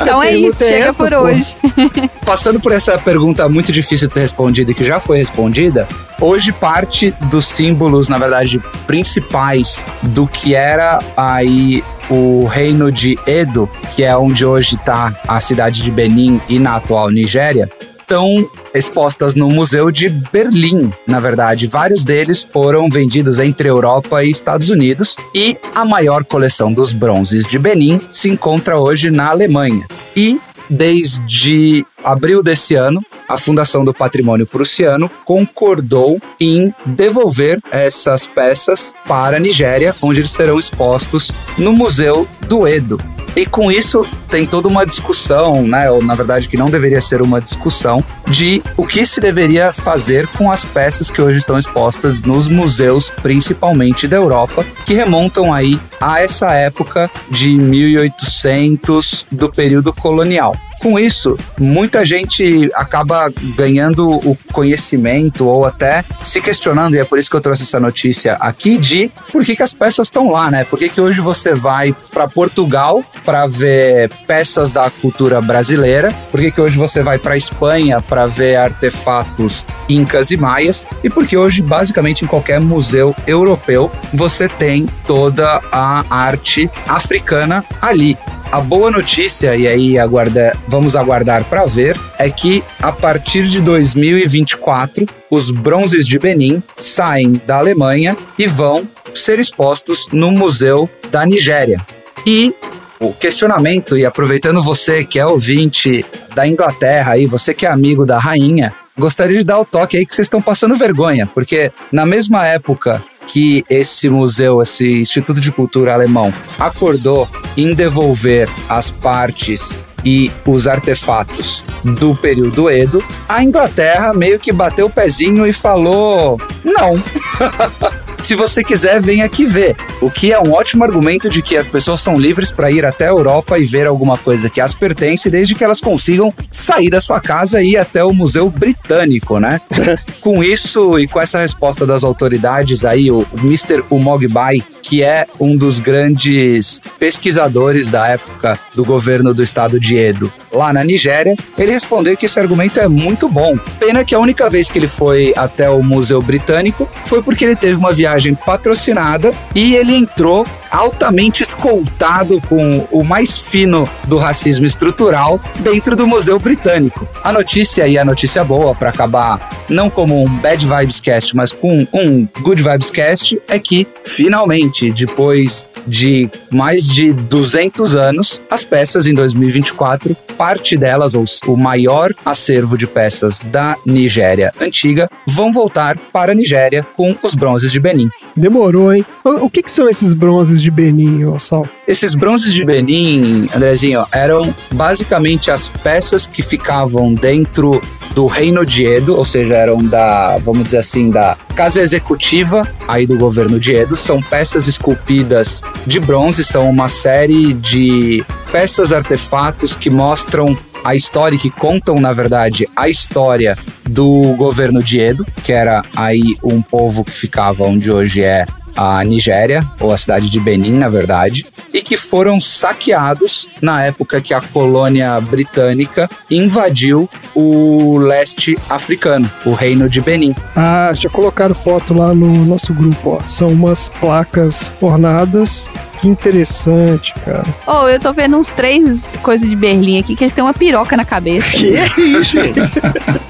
Então é Pergunta isso, é chega essa, por pô? hoje. Passando por essa pergunta muito difícil de ser respondida e que já foi respondida, hoje parte dos símbolos, na verdade, principais do que era aí o reino de Edo, que é onde hoje está a cidade de Benin e na atual Nigéria, estão expostas no Museu de Berlim, na verdade. Vários deles foram vendidos entre Europa e Estados Unidos e a maior coleção dos bronzes de Benin se encontra hoje na Alemanha. E desde abril desse ano, a Fundação do Patrimônio Prussiano concordou em devolver essas peças para a Nigéria, onde eles serão expostos no Museu do Edo. E com isso tem toda uma discussão, né? Ou na verdade que não deveria ser uma discussão de o que se deveria fazer com as peças que hoje estão expostas nos museus, principalmente da Europa, que remontam aí a essa época de 1800 do período colonial. Com isso, muita gente acaba ganhando o conhecimento ou até se questionando, e é por isso que eu trouxe essa notícia aqui, de por que, que as peças estão lá, né? Por que, que hoje você vai para Portugal para ver peças da cultura brasileira? Por que, que hoje você vai para Espanha para ver artefatos incas e maias? E porque hoje, basicamente, em qualquer museu europeu, você tem toda a arte africana ali. A boa notícia, e aí aguarda, vamos aguardar para ver, é que a partir de 2024, os bronzes de Benin saem da Alemanha e vão ser expostos no Museu da Nigéria. E o questionamento, e aproveitando você que é ouvinte da Inglaterra e você que é amigo da rainha, gostaria de dar o toque aí que vocês estão passando vergonha, porque na mesma época que esse museu, esse Instituto de Cultura alemão, acordou em devolver as partes e os artefatos do período Edo, a Inglaterra meio que bateu o pezinho e falou: não. Se você quiser, vem aqui ver. O que é um ótimo argumento de que as pessoas são livres para ir até a Europa e ver alguma coisa que as pertence, desde que elas consigam sair da sua casa e ir até o Museu Britânico, né? com isso e com essa resposta das autoridades aí, o Mr. Umogbai, que é um dos grandes pesquisadores da época do governo do estado de Edo, lá na Nigéria, ele respondeu que esse argumento é muito bom. Pena que a única vez que ele foi até o Museu Britânico foi porque ele teve uma viagem patrocinada e ele entrou altamente escoltado com o mais fino do racismo estrutural dentro do Museu Britânico. A notícia e a notícia boa para acabar não como um bad vibes cast, mas com um good vibes cast é que finalmente depois de mais de 200 anos, as peças em 2024, parte delas, ou o maior acervo de peças da Nigéria antiga, vão voltar para a Nigéria com os bronzes de Benin. Demorou, hein? O, o que, que são esses bronzes de Benin, Sal? Esses bronzes de Benin, Andrezinho, eram basicamente as peças que ficavam dentro do reino de Edo, ou seja, eram da, vamos dizer assim, da casa executiva aí do governo de Edo. São peças esculpidas de bronze, são uma série de peças artefatos que mostram a história, que contam, na verdade, a história do governo de Edo, que era aí um povo que ficava onde hoje é a Nigéria, ou a cidade de Benin, na verdade, e que foram saqueados na época que a colônia britânica invadiu o leste africano, o reino de Benin. Ah, já colocaram foto lá no nosso grupo, ó. São umas placas ornadas que interessante, cara. Oh, eu tô vendo uns três coisas de Berlim aqui que eles têm uma piroca na cabeça. Que isso?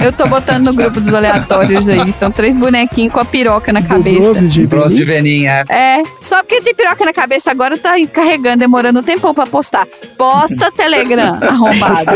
eu tô botando no grupo dos aleatórios aí. São três bonequinhos com a piroca na cabeça. bronze de Bronze de? Benin, é. É, só porque tem piroca na cabeça agora tá carregando, demorando um tempão pra postar. Posta Telegram, arrombado.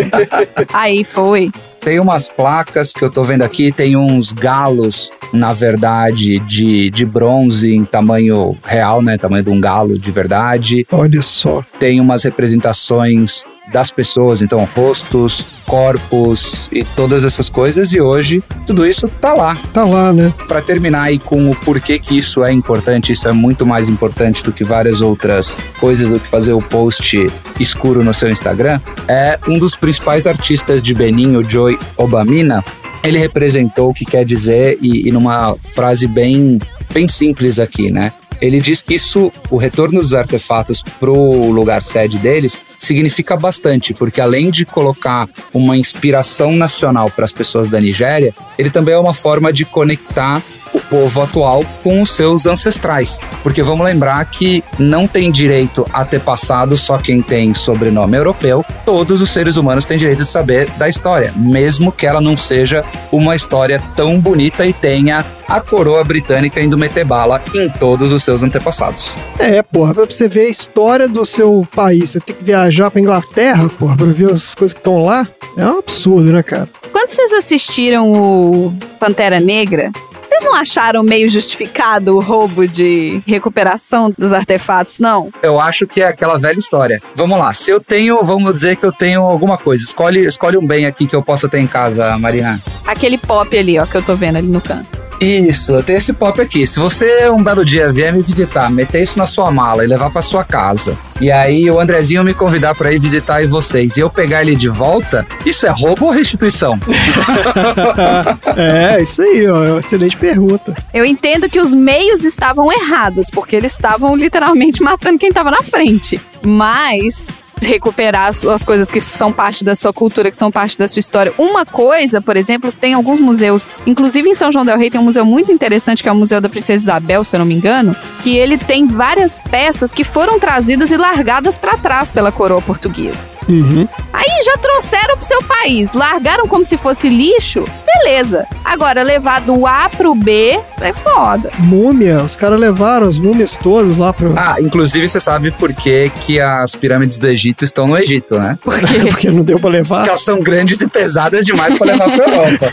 Aí foi. Tem umas placas que eu tô vendo aqui, tem uns galos, na verdade, de, de bronze em tamanho real, né? Tamanho de um galo de verdade. Olha só. Tem umas representações das pessoas, então rostos, corpos e todas essas coisas. E hoje tudo isso tá lá. Tá lá, né? Para terminar aí com o porquê que isso é importante, isso é muito mais importante do que várias outras coisas, do que fazer o post escuro no seu Instagram, é um dos principais artistas de Benin, o Joy Obamina. Ele representou o que quer dizer e, e numa frase bem, bem simples aqui, né? Ele diz que isso, o retorno dos artefatos pro lugar sede deles, significa bastante, porque além de colocar uma inspiração nacional para as pessoas da Nigéria, ele também é uma forma de conectar o povo atual com os seus ancestrais. Porque vamos lembrar que não tem direito a ter passado só quem tem sobrenome europeu. Todos os seres humanos têm direito de saber da história, mesmo que ela não seja uma história tão bonita e tenha a coroa britânica indo meter bala em todos os seus antepassados. É, porra, pra você ver a história do seu país, você tem que viajar pra Inglaterra, porra, pra ver as coisas que estão lá. É um absurdo, né, cara? Quando vocês assistiram o Pantera Negra, vocês não acharam meio justificado o roubo de recuperação dos artefatos, não? Eu acho que é aquela velha história. Vamos lá, se eu tenho, vamos dizer que eu tenho alguma coisa, escolhe, escolhe um bem aqui que eu possa ter em casa, Marina. Aquele pop ali, ó, que eu tô vendo ali no canto. Isso, eu tenho esse pop aqui. Se você um belo dia vier me visitar, meter isso na sua mala e levar pra sua casa, e aí o Andrezinho me convidar pra ir visitar aí vocês e eu pegar ele de volta, isso é roubo ou restituição? é, isso aí, ó. É uma excelente pergunta. Eu entendo que os meios estavam errados, porque eles estavam literalmente matando quem tava na frente. Mas recuperar as, as coisas que são parte da sua cultura, que são parte da sua história. Uma coisa, por exemplo, tem alguns museus, inclusive em São João del Rei tem um museu muito interessante que é o Museu da Princesa Isabel, se eu não me engano, que ele tem várias peças que foram trazidas e largadas para trás pela coroa portuguesa. Uhum. Aí já trouxeram pro seu país, largaram como se fosse lixo, beleza. Agora, levar do A pro B é foda. Múmia, os caras levaram as múmias todas lá pro. Ah, inclusive você sabe por que, que as pirâmides do Egito estão no Egito, né? Por quê? Porque não deu pra levar. Porque elas são grandes e pesadas demais pra levar pra Europa.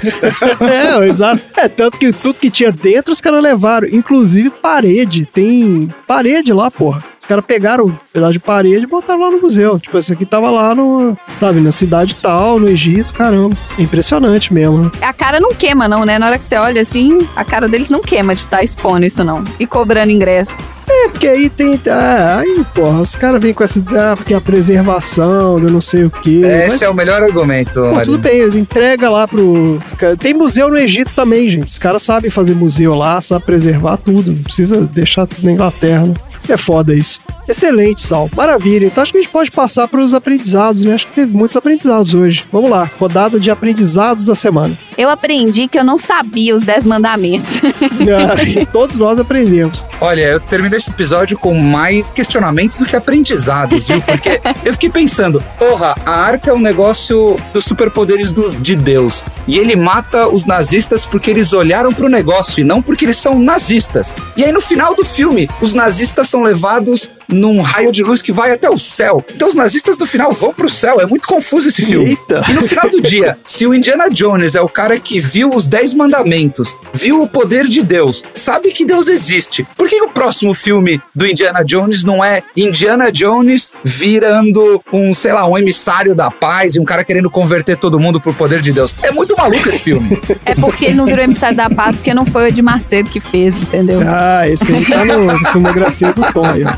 é, exato. É, tanto que tudo que tinha dentro os caras levaram, inclusive parede. Tem parede lá, porra. Os caras pegaram um pedaço de parede e botaram lá no museu. Tipo, esse aqui tava lá no, sabe, na cidade tal, no Egito, caramba. É impressionante mesmo, né? A cara não queima, não, né? Na hora que você olha assim, a cara deles não queima de estar expondo isso, não. E cobrando ingresso. É, porque aí tem. Ah, aí, porra, os caras vêm com essa. Ah, porque a preservação, eu não sei o quê. Esse Mas, é o melhor argumento. pô, tudo bem, entrega lá pro. Tem museu no Egito também, gente. Os caras sabem fazer museu lá, sabem preservar tudo. Não precisa deixar tudo na Inglaterra, né? É foda isso. Excelente, Sal. Maravilha. Então acho que a gente pode passar para os aprendizados, né? Acho que teve muitos aprendizados hoje. Vamos lá, rodada de aprendizados da semana. Eu aprendi que eu não sabia os 10 mandamentos. E todos nós aprendemos. Olha, eu terminei esse episódio com mais questionamentos do que aprendizados, viu? Porque eu fiquei pensando, porra, a arca é um negócio dos superpoderes do- de Deus. E ele mata os nazistas porque eles olharam pro negócio e não porque eles são nazistas. E aí no final do filme, os nazistas são levados num raio de luz que vai até o céu. Então os nazistas no final vão pro céu. É muito confuso esse filme. Eita. E no final do dia, se o Indiana Jones é o cara que viu os Dez Mandamentos, viu o poder de Deus, sabe que Deus existe, por que o próximo filme do Indiana Jones não é Indiana Jones virando um, sei lá, um emissário da paz e um cara querendo converter todo mundo pro poder de Deus? É muito maluco esse filme. é porque ele não virou emissário da paz, porque não foi o de Macedo que fez, entendeu? Ah, esse aí tá no, na filmografia do Tom aí, ó.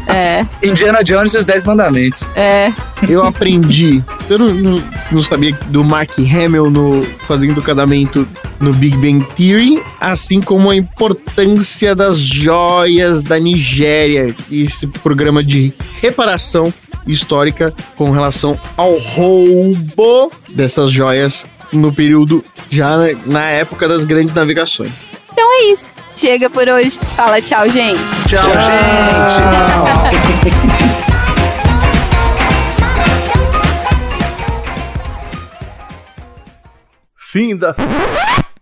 É, Indiana Jones e os Dez Mandamentos. é. Eu aprendi. Eu não, não, não sabia do Mark Hamill no Fazendo Casamento no Big Bang Theory, assim como a importância das joias da Nigéria, esse programa de reparação histórica com relação ao roubo dessas joias no período já na época das grandes navegações. Então é isso. Chega por hoje. Fala tchau, gente. Tchau, gente! Fim da.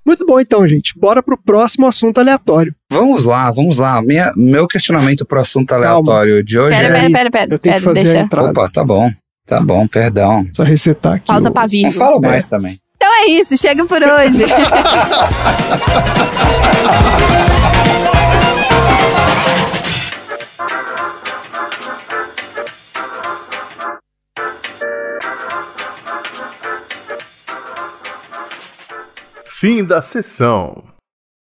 Muito bom então, gente. Bora pro próximo assunto aleatório. Vamos lá, vamos lá. Minha, meu questionamento pro assunto aleatório de hoje Pera, é. pera, pera, pera. Eu tenho pera, que fazer a deixa. entrada. Opa, tá bom. Tá bom, perdão. Só resetar aqui. Pausa o- pra vivo. Não falo mais também. Então é isso. Chega por hoje. Fim da sessão.